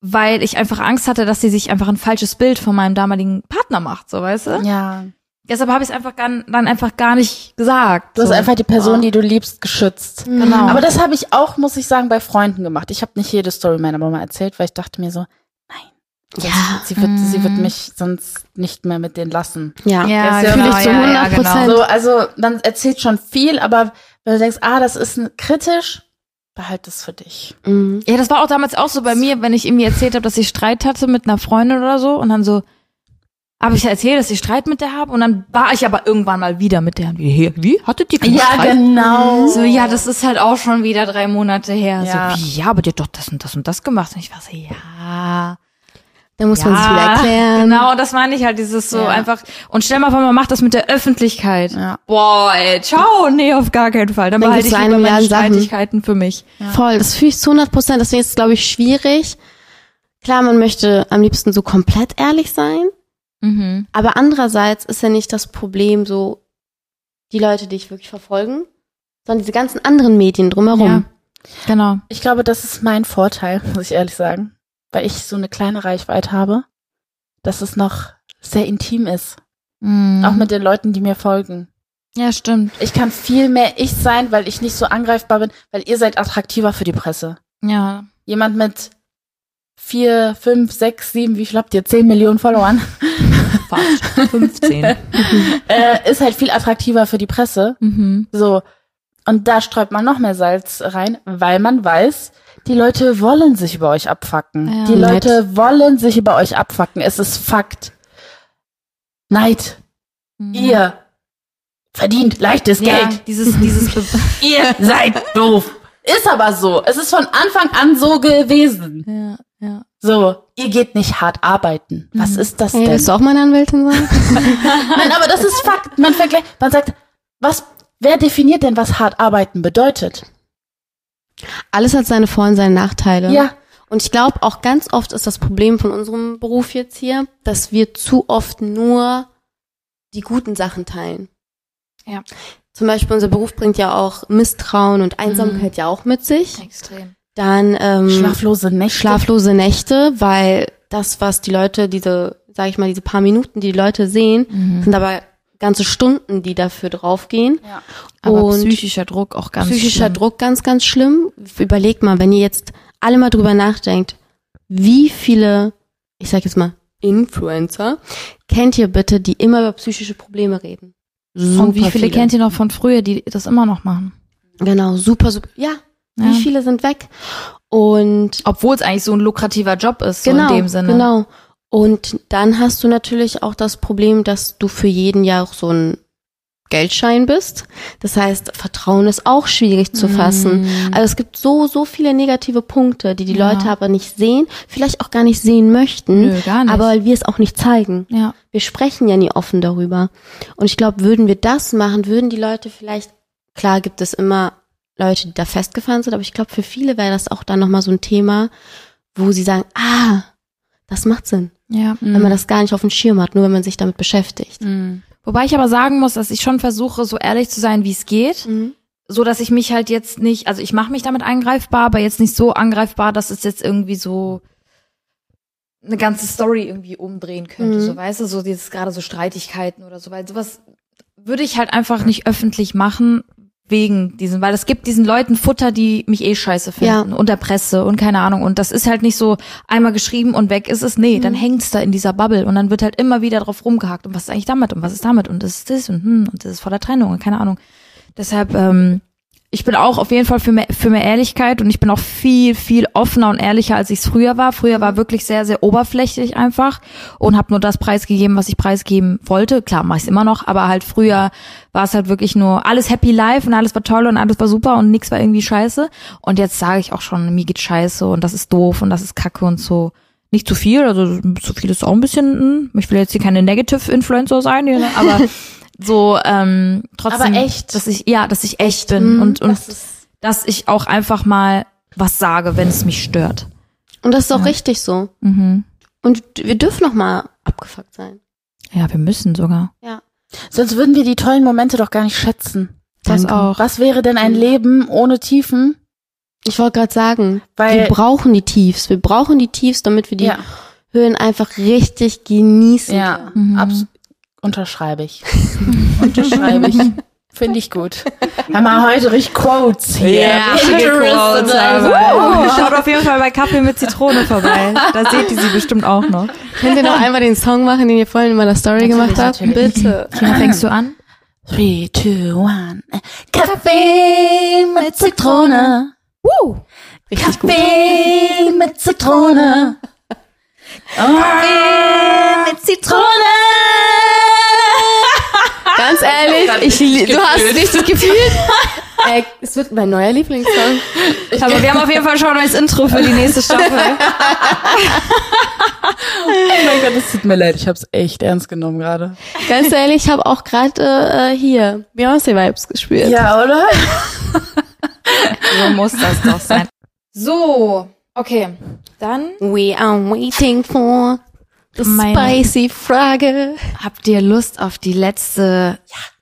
weil ich einfach Angst hatte, dass sie sich einfach ein falsches Bild von meinem damaligen Partner macht, so weißt du? Ja. Deshalb habe ich es einfach gar, dann einfach gar nicht gesagt. Du hast so. einfach die Person, die du liebst, geschützt. Genau. Aber das habe ich auch, muss ich sagen, bei Freunden gemacht. Ich habe nicht jede Story meiner Mama erzählt, weil ich dachte mir so, Ja. sie wird, sie wird mich sonst nicht mehr mit denen lassen. Ja, Ja, Das ist ja fühle genau, ich zu ja, 100 ja, genau. Prozent. So, also man erzählt schon viel, aber wenn du denkst, ah, das ist kritisch, behalt es für dich. Mhm. Ja, das war auch damals auch so bei mir, wenn ich irgendwie erzählt habe, dass ich Streit hatte mit einer Freundin oder so und dann so, habe ich erzählt, dass ich Streit mit der habe und dann war ich aber irgendwann mal wieder mit der. Wie, wie? Hattet ihr keinen Streit? genau. So, ja, das ist halt auch schon wieder drei Monate her. Ja. So, wie, ja, aber die hat doch das und das und das gemacht. Und ich war so, ja. Da muss man sich wieder erklären. Genau, das meine ich halt, dieses so Ja. einfach. Und stell mal vor, man macht das mit der Öffentlichkeit. Ja. Boah, ey, ciao, nee, auf gar keinen Fall. Dann Dann behalte ich so lieber eine meine. Streitigkeiten für mich. Voll, das fühle ich zu 100 Prozent. Deswegen ist es, glaube ich, schwierig. Klar, man möchte am liebsten so komplett ehrlich sein. Mhm. Aber andererseits ist ja nicht das Problem so die Leute, die dich wirklich verfolgen, sondern diese ganzen anderen Medien drumherum. Genau. Ich glaube, das ist mein Vorteil, muss ich ehrlich sagen. Weil ich so eine kleine Reichweite habe, dass es noch sehr intim ist. Mhm. Auch mit den Leuten, die mir folgen. Ja, stimmt. Ich kann viel mehr ich sein, weil ich nicht so angreifbar bin, weil ihr seid attraktiver für die Presse. Ja. Jemand mit vier, fünf, sechs, sieben, wie viel habt ihr? Zehn Millionen Followern, Fast. 15. äh, ist halt viel attraktiver für die Presse. mhm. So. Und da streut man noch mehr Salz rein, weil man weiß, die Leute wollen sich über euch abfacken. Ja. die Leute wollen sich über euch abfacken. Es ist Fakt. Neid. Mhm. Ihr verdient leichtes Ja, Geld. dieses, dieses, Ihr seid doof. Ist aber so. Es ist von Anfang an so gewesen. ja, ja. So, ihr geht nicht hart arbeiten. Was ist das Hey, denn? willst du auch meine Anwältin sein? Nein, aber das ist Fakt. Man vergleicht, man sagt, was, wer definiert denn, was hart arbeiten bedeutet? Alles hat seine Vor- und seine Nachteile. Ja. Und ich glaube, auch ganz oft ist das Problem von unserem Beruf jetzt hier, dass wir zu oft nur die guten Sachen teilen. Ja. Zum Beispiel unser Beruf bringt ja auch Misstrauen und Einsamkeit ja auch mit sich. Extrem. Dann ähm, Schlaflose Nächte. schlaflose Nächte, weil das, was die Leute, diese, sag ich mal, diese paar Minuten, die die Leute sehen, Mhm. sind aber ganze Stunden, die dafür draufgehen. Ja. Aber Und psychischer Druck auch ganz psychischer schlimm. Druck ganz, ganz schlimm. Überlegt mal, wenn ihr jetzt alle mal drüber nachdenkt, wie viele, ich sag jetzt mal, Influencer kennt ihr bitte, die immer über psychische Probleme reden? Und wie viele, kennt ihr noch von früher, die das immer noch machen? Genau, super, super. Ja, Ja. wie viele sind weg? Und Obwohl es eigentlich so ein lukrativer Job ist, so genau, in dem Sinne. genau. Und dann hast du natürlich auch das Problem, dass du für jeden ja auch so ein Geldschein bist. Das heißt, Vertrauen ist auch schwierig zu fassen. Also es gibt so, so viele negative Punkte, die die Ja. Leute aber nicht sehen, vielleicht auch gar nicht sehen möchten. Nö, gar nicht. Aber weil wir es auch nicht zeigen. Ja. Wir sprechen ja nie offen darüber. Und ich glaube, würden wir das machen, würden die Leute vielleicht, klar gibt es immer Leute, die da festgefahren sind, aber ich glaube, für viele wäre das auch dann nochmal so ein Thema, wo sie sagen, ah, das macht Sinn. Ja. Wenn man das gar nicht auf dem Schirm hat, nur wenn man sich damit beschäftigt. Mhm. Wobei ich aber sagen muss, dass ich schon versuche, so ehrlich zu sein, wie es geht. So dass ich mich halt jetzt nicht, also ich mache mich damit angreifbar, aber jetzt nicht so angreifbar, dass es jetzt irgendwie so eine ganze Story irgendwie umdrehen könnte. Mhm. So weißt du, so dieses gerade so Streitigkeiten oder so, weil sowas würde ich halt einfach nicht öffentlich machen wegen diesen, weil es gibt diesen Leuten Futter, die mich eh scheiße finden Ja. und der Presse und keine Ahnung und das ist halt nicht so einmal geschrieben und weg ist es. Nee, dann hängt's da in dieser Bubble und dann wird halt immer wieder drauf rumgehakt und was ist eigentlich damit und was ist damit und das ist das und hm, und das ist vor der Trennung und keine Ahnung. Deshalb ähm, ich bin auch auf jeden Fall für mehr, für mehr Ehrlichkeit und ich bin auch viel, viel offener und ehrlicher, als ich es früher war. Früher war wirklich sehr, sehr oberflächlich einfach und habe nur das preisgegeben, was ich preisgeben wollte. Klar, mache ich immer noch, aber halt früher war es halt wirklich nur alles happy life und alles war toll und alles war super und nichts war irgendwie scheiße. Und jetzt sage ich auch schon, mir geht scheiße und das ist doof und das ist kacke und so. Nicht zu viel, also zu viel ist auch ein bisschen, hm, ich will jetzt hier keine Negative Influencer sein, aber so ähm, trotzdem, Aber echt. dass ich ja, dass ich echt bin Mhm, und und Das dass ich auch einfach mal was sage, wenn es mich stört. Und das ist auch richtig so. Mhm. Und wir dürfen noch mal abgefuckt sein. Ja, wir müssen sogar. Ja. sonst würden wir die tollen Momente doch gar nicht schätzen. Das Danke. auch. Was wäre denn ein Leben ohne Tiefen? Ich wollte gerade sagen, Weil- wir brauchen die Tiefs. Wir brauchen die Tiefs, damit wir die Ja. Höhen einfach richtig genießen. Ja. Mhm. Unterschreibe ich. unterschreibe ich. Finde ich gut. Haben wir heute richtig Quotes hier. Quotes, also. Schaut auf jeden Fall bei Kaffee mit Zitrone vorbei. Da seht ihr sie bestimmt auch noch. Könnt ihr noch einmal den Song machen, den ihr vorhin in meiner Story gemacht habt? natürlich. Bitte. Tina, fängst du an? Three, two, one. Kaffee mit Zitrone. Woo. Richtig gut. Kaffee mit Zitrone. Kaffee mit Zitrone. Ganz ehrlich, ich, li- du hast richtig gefühlt. Ey, es wird mein neuer Lieblingssong. Aber wir haben auf jeden Fall schon ein neues Intro für die nächste Staffel. Oh mein Gott, es tut mir leid, ich hab's echt ernst genommen gerade. Ganz ehrlich, ich habe auch gerade äh, hier Beyoncé-Vibes gespielt. Ja, oder? So muss das doch sein. So, okay. Dann We are waiting for the spicy Frage. habt ihr Lust auf die letzte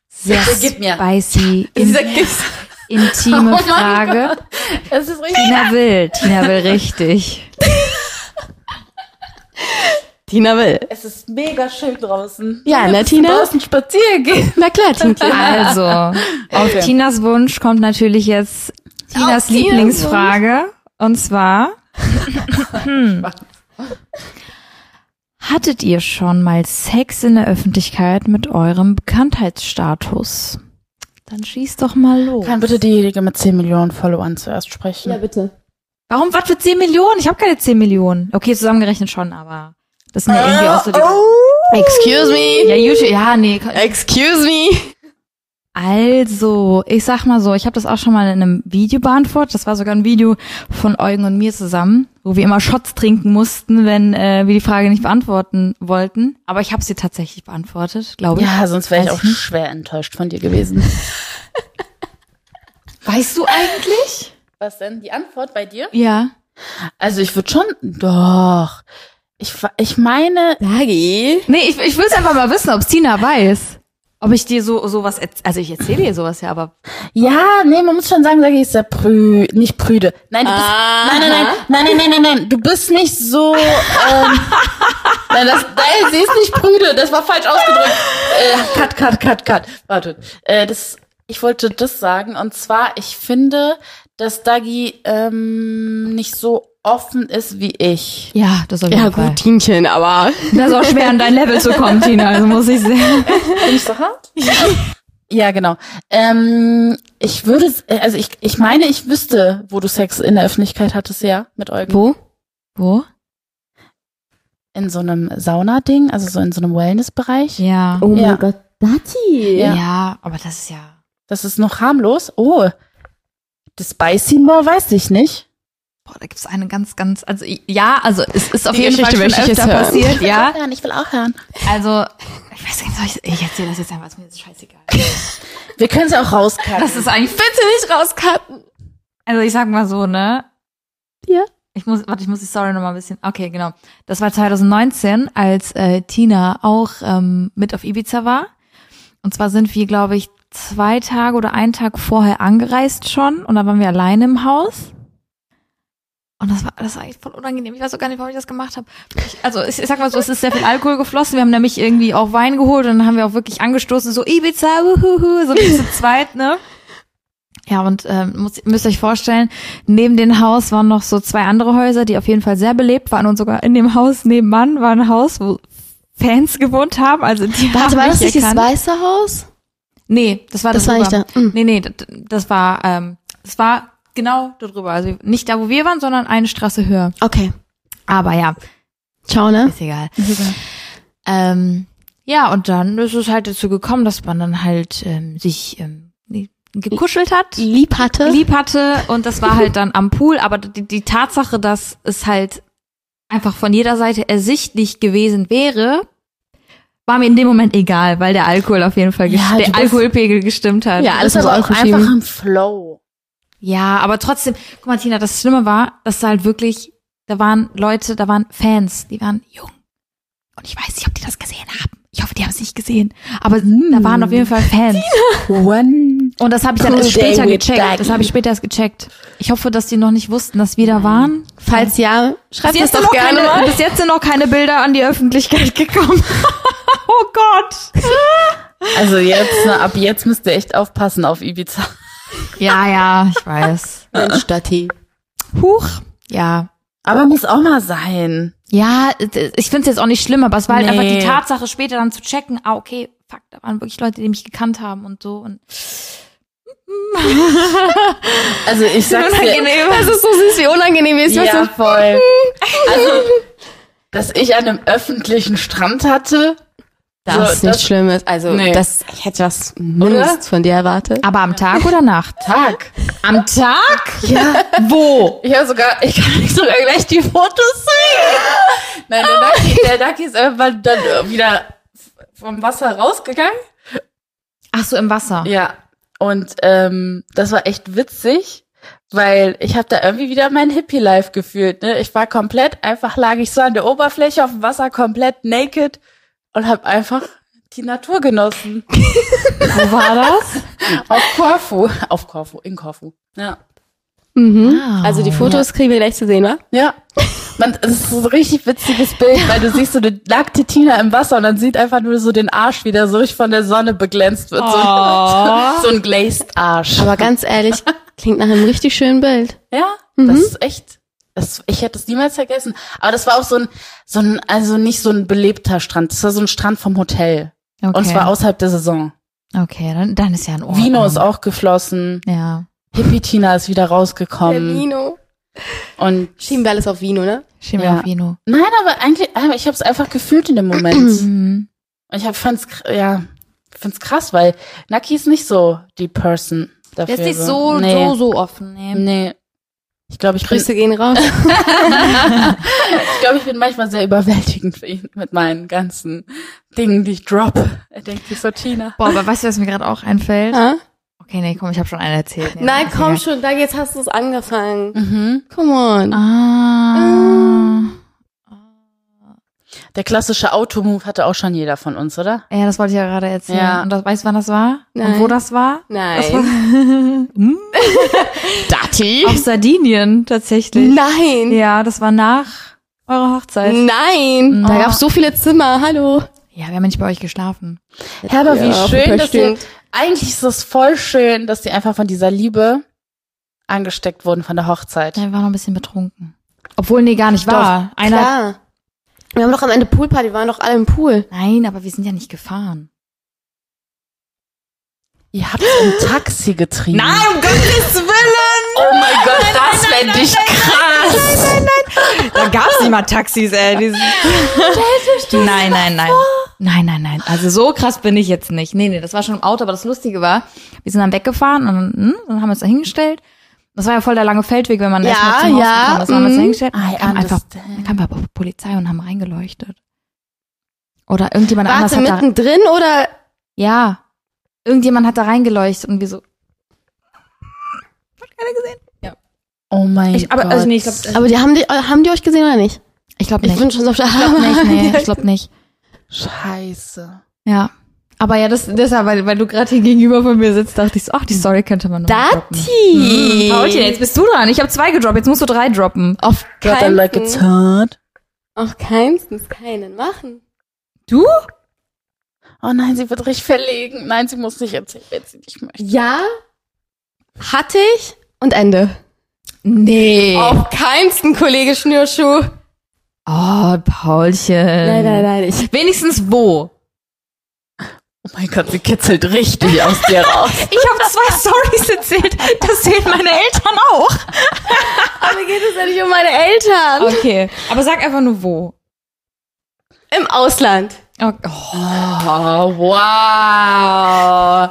sehr gib mir. spicy, in, intime Oh Frage? Es ist richtig. Tina will, Tina will richtig. Tina will. Es ist mega schön draußen. Ja, Jetzt Tina? Draußen spazieren gehen. Na klar, Tinky. Also, auf Okay. Tinas Wunsch kommt natürlich jetzt Tinas Auf Tinas Lieblingsfrage. Und zwar, hattet ihr schon mal Sex in der Öffentlichkeit mit eurem Bekanntheitsstatus? Dann schieß doch mal los. Kann bitte diejenige mit 10 Millionen Followern zuerst sprechen? bitte. Warum, was für 10 Millionen? Ich habe keine 10 Millionen. Okay, zusammengerechnet schon, aber das sind ja irgendwie auch so die... Excuse me. Ja, YouTube, ja, nee. Excuse me. Also, ich sag mal so, ich habe das auch schon mal in einem Video beantwortet. Das war sogar ein Video von Eugen und mir zusammen, wo wir immer Shots trinken mussten, wenn äh, wir die Frage nicht beantworten wollten. Aber ich habe sie tatsächlich beantwortet, glaube ich. Ja, sonst wäre ich auch ich nicht. schwer enttäuscht von dir gewesen. Weißt du eigentlich? Was denn? Die Antwort bei dir? Ja. Also ich würde schon, doch. Ich, ich meine, Dagi. Nee, ich, ich will es einfach mal wissen, ob Tina weiß. Ob ich dir so sowas, also ich erzähle dir sowas ja, aber ja, nee, man muss schon sagen, sage ich, ist ja prü, nicht prüde. Nein, du bist, ah. nein, nein, nein, nein, nein, nein, nein, du bist nicht so. Ähm, nein, das, nein, sie ist nicht prüde. Das war falsch ausgedrückt. Äh, cut, cut, cut, cut. Warte, äh, das, ich wollte das sagen und zwar, ich finde, dass Dagi, ähm, nicht so offen ist wie ich. ja, das auf Ja jeden Fall. gut, Tinchen, aber Das ist auch schwer, an dein Level zu kommen, Tina, also muss ich sagen. Bin ich so hart? Ja, genau. Ähm, ich würde, also ich, ich meine, ich wüsste, wo du Sex in der Öffentlichkeit hattest, ja, mit Eugen. wo? Wo? In so einem Sauna-Ding, also so in so einem Wellness-Bereich. Ja. Oh Ja. mein Gott, Dati. Ja. Ja. aber das ist ja. Das ist noch harmlos. Oh, das Spicy More weiß ich nicht. Boah, da gibt's eine ganz, ganz, also ja, also es ist auf Die jeden Fall Geschichte schon ich jetzt öfter hören. passiert, ja. hören, ich will auch hören. Also, ich weiß nicht, soll ich, ich erzähle das jetzt einfach, ist mir jetzt scheißegal. Wir können sie auch rauscutten. Das ist eigentlich, Bitte nicht rauscutten. also ich sag mal so, ne? Ja. Ich muss, warte, ich muss die Story noch mal ein bisschen, okay, genau. Das war 2019, als äh, Tina auch ähm, mit auf Ibiza war. Und zwar sind wir, glaube ich, zwei Tage oder einen Tag vorher angereist schon und da waren wir alleine im Haus. Und das war, das war echt voll unangenehm. Ich weiß auch gar nicht, warum ich das gemacht habe. Ich, also ich, ich sag mal so, es ist sehr viel Alkohol geflossen. Wir haben nämlich irgendwie auch Wein geholt und dann haben wir auch wirklich angestoßen, so Ibiza, wuhuhu, so zu zweit, ne? Ja, und ähm, muss, müsst ihr euch vorstellen, neben dem Haus waren noch so zwei andere Häuser, die auf jeden Fall sehr belebt waren und sogar in dem Haus nebenan war ein Haus, wo Fans gewohnt haben. Also die Warte, haben war das nicht das. Weiße Haus? Nee, das war Das das war nicht drüber. da. Mm. Nee, nee, das, das war ähm, das war genau da drüber. Also nicht da, wo wir waren, sondern eine Straße höher. Okay. Aber ja, Ciao, ne? ist egal. Ähm, ja, und dann ist es halt dazu gekommen, dass man dann halt ähm, sich ähm, gekuschelt hat, Lieb hatte. lieb hatte und das war halt dann am Pool. Aber die, die Tatsache, dass es halt einfach von jeder Seite ersichtlich gewesen wäre, war mir in dem Moment egal, weil der Alkohol auf jeden Fall, Ja, der Alkoholpegel gestimmt hat. Ja, alles das ist muss aber auch einfach im Flow. Ja, aber trotzdem, guck mal, Tina, das Schlimme war, dass da halt wirklich, da waren Leute, da waren Fans, die waren jung. Und ich weiß nicht, ob die das gesehen haben. Ich hoffe, die haben es nicht gesehen. Aber da waren auf jeden Fall Fans. One. Und das habe ich dann erst später gecheckt. Daggy. Das habe ich später erst gecheckt. Ich hoffe, dass die noch nicht wussten, dass wir da waren. Falls ja, schreibt es doch gerne keine, bis jetzt sind noch keine Bilder an die Öffentlichkeit gekommen. oh Gott. Also jetzt, na, ab jetzt müsst ihr echt aufpassen auf Ibiza. Ja, ja, ich weiß. Mensch, Dati. Huch. Ja, Aber muss auch mal sein. Ja, ich finde es jetzt auch nicht schlimm, aber es war halt Nee. einfach die Tatsache, später dann zu checken, ah, okay, fuck, da waren wirklich Leute, die mich gekannt haben und so. Und Also ich sag's dir, unangenehm. Das ist so süß, wie unangenehm ist. ja, Ja. voll. Also, dass ich an einem öffentlichen Strand hatte, Das So, ist nichts das- Schlimmes. Also, Nee. das, ich hätte was mindestens von dir erwartet. Aber am Tag oder Nacht? Tag. Am Tag? Ja. Wo? Ich habe sogar, ich kann sogar gleich die Fotos zeigen. Nein, der Ducky, der Ducky ist irgendwann dann wieder vom Wasser rausgegangen. Ach so, im Wasser. Ja. Und ähm, das war echt witzig, weil ich habe da irgendwie wieder mein Hippie-Life gefühlt. Ne? Ich war komplett, einfach lag ich so an der Oberfläche auf dem Wasser, komplett naked und habe einfach die Natur genossen. Wo war das? Auf Korfu. Auf Korfu, in Korfu. Ja. Mhm. Ah. Also die Fotos kriegen wir gleich zu sehen, wa? Ja. Man, es ist so ein richtig witziges Bild, weil du siehst so eine nackte Tina im Wasser und dann sieht einfach nur so den Arsch, wie der so richtig von der Sonne beglänzt wird. So, Oh. so ein glazed Arsch. Aber ganz ehrlich, klingt nach einem richtig schönen Bild. Ja, das ist echt. Das, ich hätte es niemals vergessen. Aber das war auch so ein, so ein, also nicht so ein belebter Strand. Das war so ein Strand vom Hotel. Okay. Und zwar außerhalb der Saison. Okay, dann, dann ist ja ein Ordnung. Vino ist auch geflossen. Ja. Hippie Tina ist wieder rausgekommen. Vino. Und Schieben wir alles auf Vino, ne? Schieben wir Ja. auf Vino. nein, aber eigentlich, aber ich habe es einfach gefühlt in dem Moment. Mhm. Und ich hab, fand's, ja, find's krass, weil Naki ist nicht so die Person dafür. Der ist nicht so, nee. so, so offen. Nee. Nee. Ich glaube, ich bin, Grüße gehen raus. ich glaube, ich bin manchmal sehr überwältigend für ihn mit meinen ganzen Dingen, die ich drop. Er denkt sich so, Tina. Boah, aber weißt du, was mir gerade auch einfällt? Ha? Okay, nee, komm, ich habe schon eine erzählt. Nee, Nein, komm schon, da jetzt hast du es angefangen. Mhm. Come on. Ah. Der klassische Automove hatte auch schon jeder von uns, oder? Ja, das wollte ich ja gerade erzählen. Ja. Und das, weißt du, wann das war? Nein. Und wo das war? Nein. Dati? Auf Sardinien, tatsächlich. Nein. Ja, das war nach eurer Hochzeit. Nein. Da Oh. gab's so viele Zimmer. Hallo. Ja, wir haben ja nicht bei euch geschlafen. Ja, aber wie Ja, schön, dass ihr, eigentlich ist es voll schön, dass die einfach von dieser Liebe angesteckt wurden von der Hochzeit. Ja, wir waren noch ein bisschen betrunken. Obwohl, nee, gar nicht war. Einer. Klar. Wir haben doch am Ende Poolparty, wir waren doch alle im Pool. Nein, aber wir sind ja nicht gefahren. Ihr habt im Taxi getrieben. um Gottes Willen! Oh mein Gott, das fände ich krass. Da gab's nicht mal Taxis, ey. Die sind- nein, nein, nein. Nein, nein, nein. Also so krass bin ich jetzt nicht. Nee, nee, das war schon im Auto, aber das Lustige war, wir sind dann weggefahren und dann, hm, dann haben wir uns da hingestellt. Das war ja voll der lange Feldweg, wenn man Ja, erstmal zum Haus ja, gekommen ist. Dann haben wir uns da mhm. hingestellt. I Dann kam einfach, dann kam aber Polizei und haben reingeleuchtet. Oder irgendjemand anders Warte, hat da, mittendrin oder? ja, irgendjemand hat da reingeleuchtet und wir so, hat keiner gesehen? Ja. Oh mein Ich, aber, Gott. also nee, ich glaube, Aber die haben die, haben die euch gesehen oder nicht? ich glaube Ich nicht. bin schon so auf der Ich glaube nicht, nee, ich glaube nicht. Scheiße. Ja. Aber ja, das, deshalb, weil, weil du gerade hier gegenüber von mir sitzt, dachte ich so, ach, die Story könnte man noch. Dati! Hm, Paulchen, jetzt bist du dran. Ich habe zwei gedroppt, jetzt musst du drei droppen. Auf it like it's hot. Auf keinstens keinen machen. Du? Oh nein, sie wird richtig verlegen. Nein, sie muss nicht erzählen, wenn sie nicht möchte. Ja, hatte ich und Ende. Nee. Auf keinsten, Kollege Schnürschuh. Oh, Paulchen. Nein, nein, nein, ich. Wenigstens wo? Oh mein Gott, sie kitzelt richtig aus dir raus. Ich habe zwei Stories erzählt. Das sehen meine Eltern auch. Aber geht es ja nicht um meine Eltern. Okay. Aber sag einfach nur wo. Im Ausland. Oh, Oh, wow.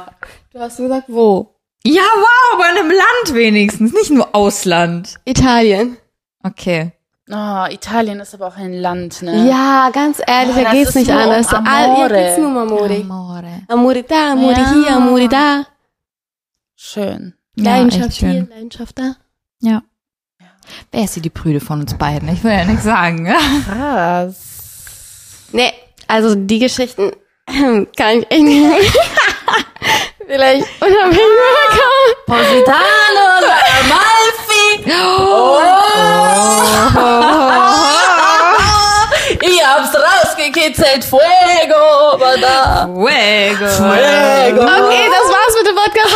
Du hast gesagt, wo? Ja, wow, aber in einem Land wenigstens, nicht nur Ausland. Italien. Okay. Oh, Italien ist aber auch ein Land, ne? Ja, ganz ehrlich, Oh, da geht's nicht um anders. Hier Amore. geht's nur um Amore. Amore. Amore da, Amore Ja. hier, Amore da. Schön. Ja, Leidenschaft echt hier, schön. Leidenschaft da. Ja. Wer ist hier die Prüde von uns beiden? Ich will ja nichts sagen. Krass. Nee, also die Geschichten kann ich echt nicht. Vielleicht unabhängig kommen. Positano, Amalfi. Oh. Ich hab's rausgekitzelt. Fuego, da. Fuego. Fuego. Okay, das war's mit dem Podcast,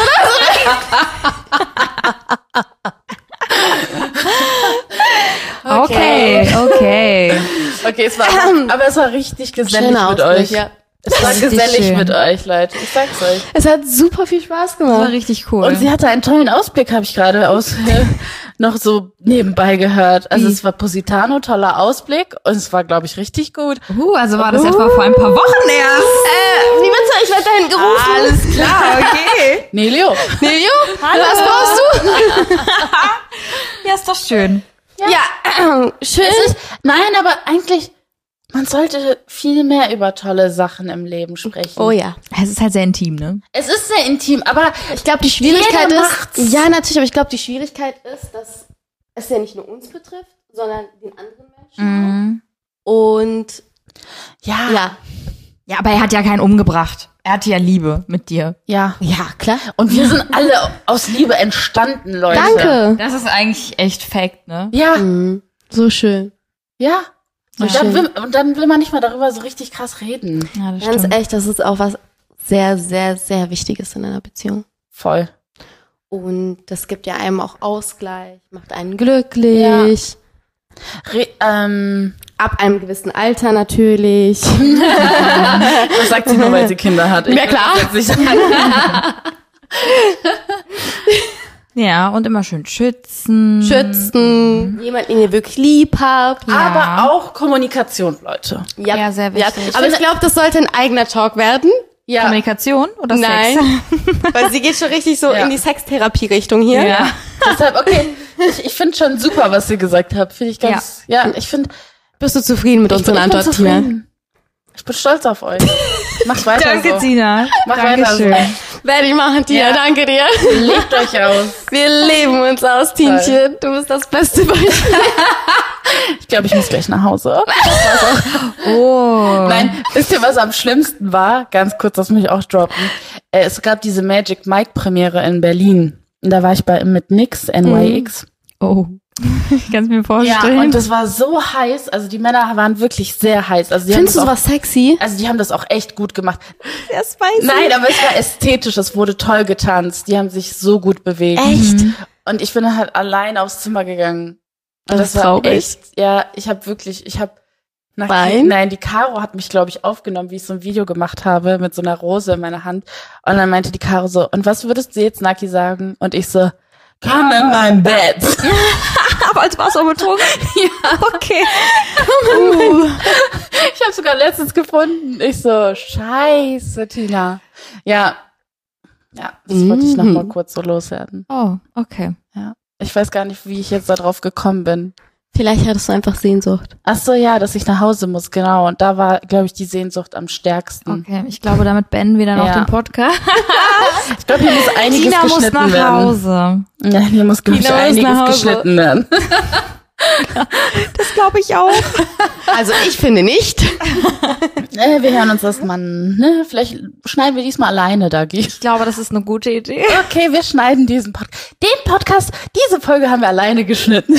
oder? Okay, okay. Okay, es war, aber es war richtig gesellig Schöner mit Ausblick, euch. ja. Es war gesellig schön. mit euch, Leute. Ich sag's euch. Es hat super viel Spaß Das war gemacht. richtig cool. Und sie hatte einen tollen Ausblick, habe ich gerade aus noch so nebenbei gehört. Also Wie? es war Positano, toller Ausblick und es war, glaube ich, richtig gut. uh, also war das etwa vor ein paar Wochen erst. Äh, wie bitte? Ich werde dahin gerufen. Alles klar, okay. Nelio. Nelio, was brauchst du? Ja, ist doch schön. Ja, schön. Nein, aber eigentlich, man sollte viel mehr über tolle Sachen im Leben sprechen. Oh ja. Es ist halt sehr intim, ne? Es ist sehr intim, aber Ich glaube, die Schwierigkeit Jeder ist. macht's. Ja, natürlich, aber ich glaube, die Schwierigkeit ist, dass es ja nicht nur uns betrifft, sondern den anderen Menschen. Mhm. Und ja, ja. Ja, aber er hat ja keinen umgebracht. Er hatte ja Liebe mit dir. ja. Ja, klar. Und wir sind alle aus Liebe entstanden, Leute. Danke. Das ist eigentlich echt Fact, ne? Ja, Mhm. So schön. ja. Und, Ja. dann will, und dann will man nicht mal darüber so richtig krass reden. Ja, das Ganz stimmt. echt, das ist auch was sehr, sehr, sehr Wichtiges in einer Beziehung. Voll. Und das gibt ja einem auch Ausgleich, macht einen glücklich. Re ähm, Ab einem gewissen Alter natürlich. das sagt sie nur, weil sie Kinder hat. Ich Ja, klar. Ja, und immer schön schützen. Schützen, jemand, den ihr wirklich lieb habt. Aber auch Kommunikation, Leute. Ja, sehr wichtig. Aber ich glaube, das sollte ein eigener Talk werden. Ja. Kommunikation oder Nein. Sex? Weil sie geht schon richtig so Ja. in die Sextherapie-Richtung hier. Ja. Deshalb, okay. Ich, ich finde schon super, was ihr gesagt habt. Finde ich ganz, ja, ich finde, Bist du zufrieden mit ich unseren ich bin Antworten, Tina? zufrieden. Ich bin stolz auf euch. Macht weiter Danke, so. Tina. Mach Dankeschön. weiter Werde ich machen, Tina. Ja. Danke dir. so. Lebt euch aus. Wir leben uns aus, Tienchen. Du bist das beste Beispiel. Ich glaube, ich muss gleich nach Hause. Oh. Nein, wisst ihr, was am schlimmsten war? Ganz kurz, das muss ich auch droppen. Äh, es gab diese Magic Mike Premiere in Berlin. Und da war ich bei mit Nix, NYX. Oh. Ich kann es mir Ja, vorstellen. und das war so heiß. Also die Männer waren wirklich sehr heiß. Also Findest du das sowas sexy? Also die haben das auch echt gut gemacht. sehr spicy. Nein, aber es war ästhetisch. Es wurde toll getanzt. Die haben sich so gut bewegt. Echt? Und ich bin halt allein aufs Zimmer gegangen. Und Das ist war echt, ja, ich habe wirklich, ich habe nach Wein? nein, die Caro hat mich, glaube ich, aufgenommen, wie ich so ein Video gemacht habe mit so einer Rose in meiner Hand. Und dann meinte die Caro so, und was würdest du jetzt, Naki, sagen? Und ich so, komm in mein Bett. Aber als auch betrunken? ja. Okay. Ich habe sogar letztens gefunden. Ich so, scheiße, Tina. Ja, ja, das wollte ich noch Mhm. mal kurz so loswerden. Oh, okay. Ja, ich weiß gar nicht, wie ich jetzt darauf gekommen bin. Vielleicht hattest du einfach Sehnsucht. Ach so, ja, dass ich nach Hause muss, genau. Und da war, glaube ich, die Sehnsucht am stärksten. Okay, ich glaube, damit beenden wir dann auch Ja. den Podcast. Ich glaube, hier muss einiges Tina muss geschnitten nach werden. Hause. Ja, hier muss, glaube ich, Tina muss einiges nach Hause. geschnitten werden. Das glaube ich auch. Also ich finde nicht. äh, wir hören uns das mal, ne? Vielleicht schneiden wir diesmal alleine, Dagi. Ich glaube, das ist eine gute Idee. Okay, wir schneiden diesen Podcast. Den Podcast, diese Folge haben wir alleine geschnitten.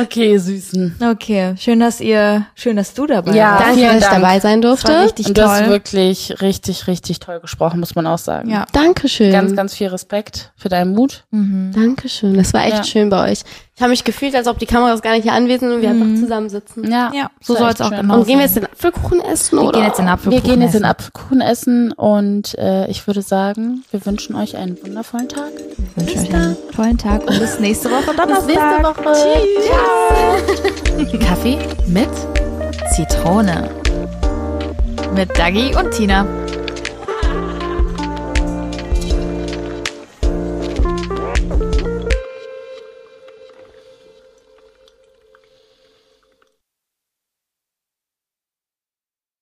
okay, Süßen. Okay, schön, dass ihr, schön, dass du dabei Ja, warst. Danke, dass ich Dank. dabei sein Das war durfte. richtig Und das ist toll. wirklich richtig, richtig toll gesprochen, muss man auch sagen. Ja. Dankeschön. Ganz, ganz viel Respekt für deinen Mut. Mhm. Dankeschön. Das war echt Ja. schön bei euch. Ich habe mich gefühlt, als ob die Kameras gar nicht hier anwesend sind und wir einfach zusammensitzen. Ja, Ja, so soll es auch genau Und gehen wir jetzt den Apfelkuchen essen Wir oder? gehen jetzt den Apfelkuchen Wir gehen jetzt essen. den Apfelkuchen essen und äh, ich würde sagen, wir wünschen euch einen wundervollen Tag. Ich wünsche euch einen tollen Tag und bis nächste Woche Donnerstag. Bis nächste Woche. Kaffee mit Zitrone. Mit Dagi und Tina.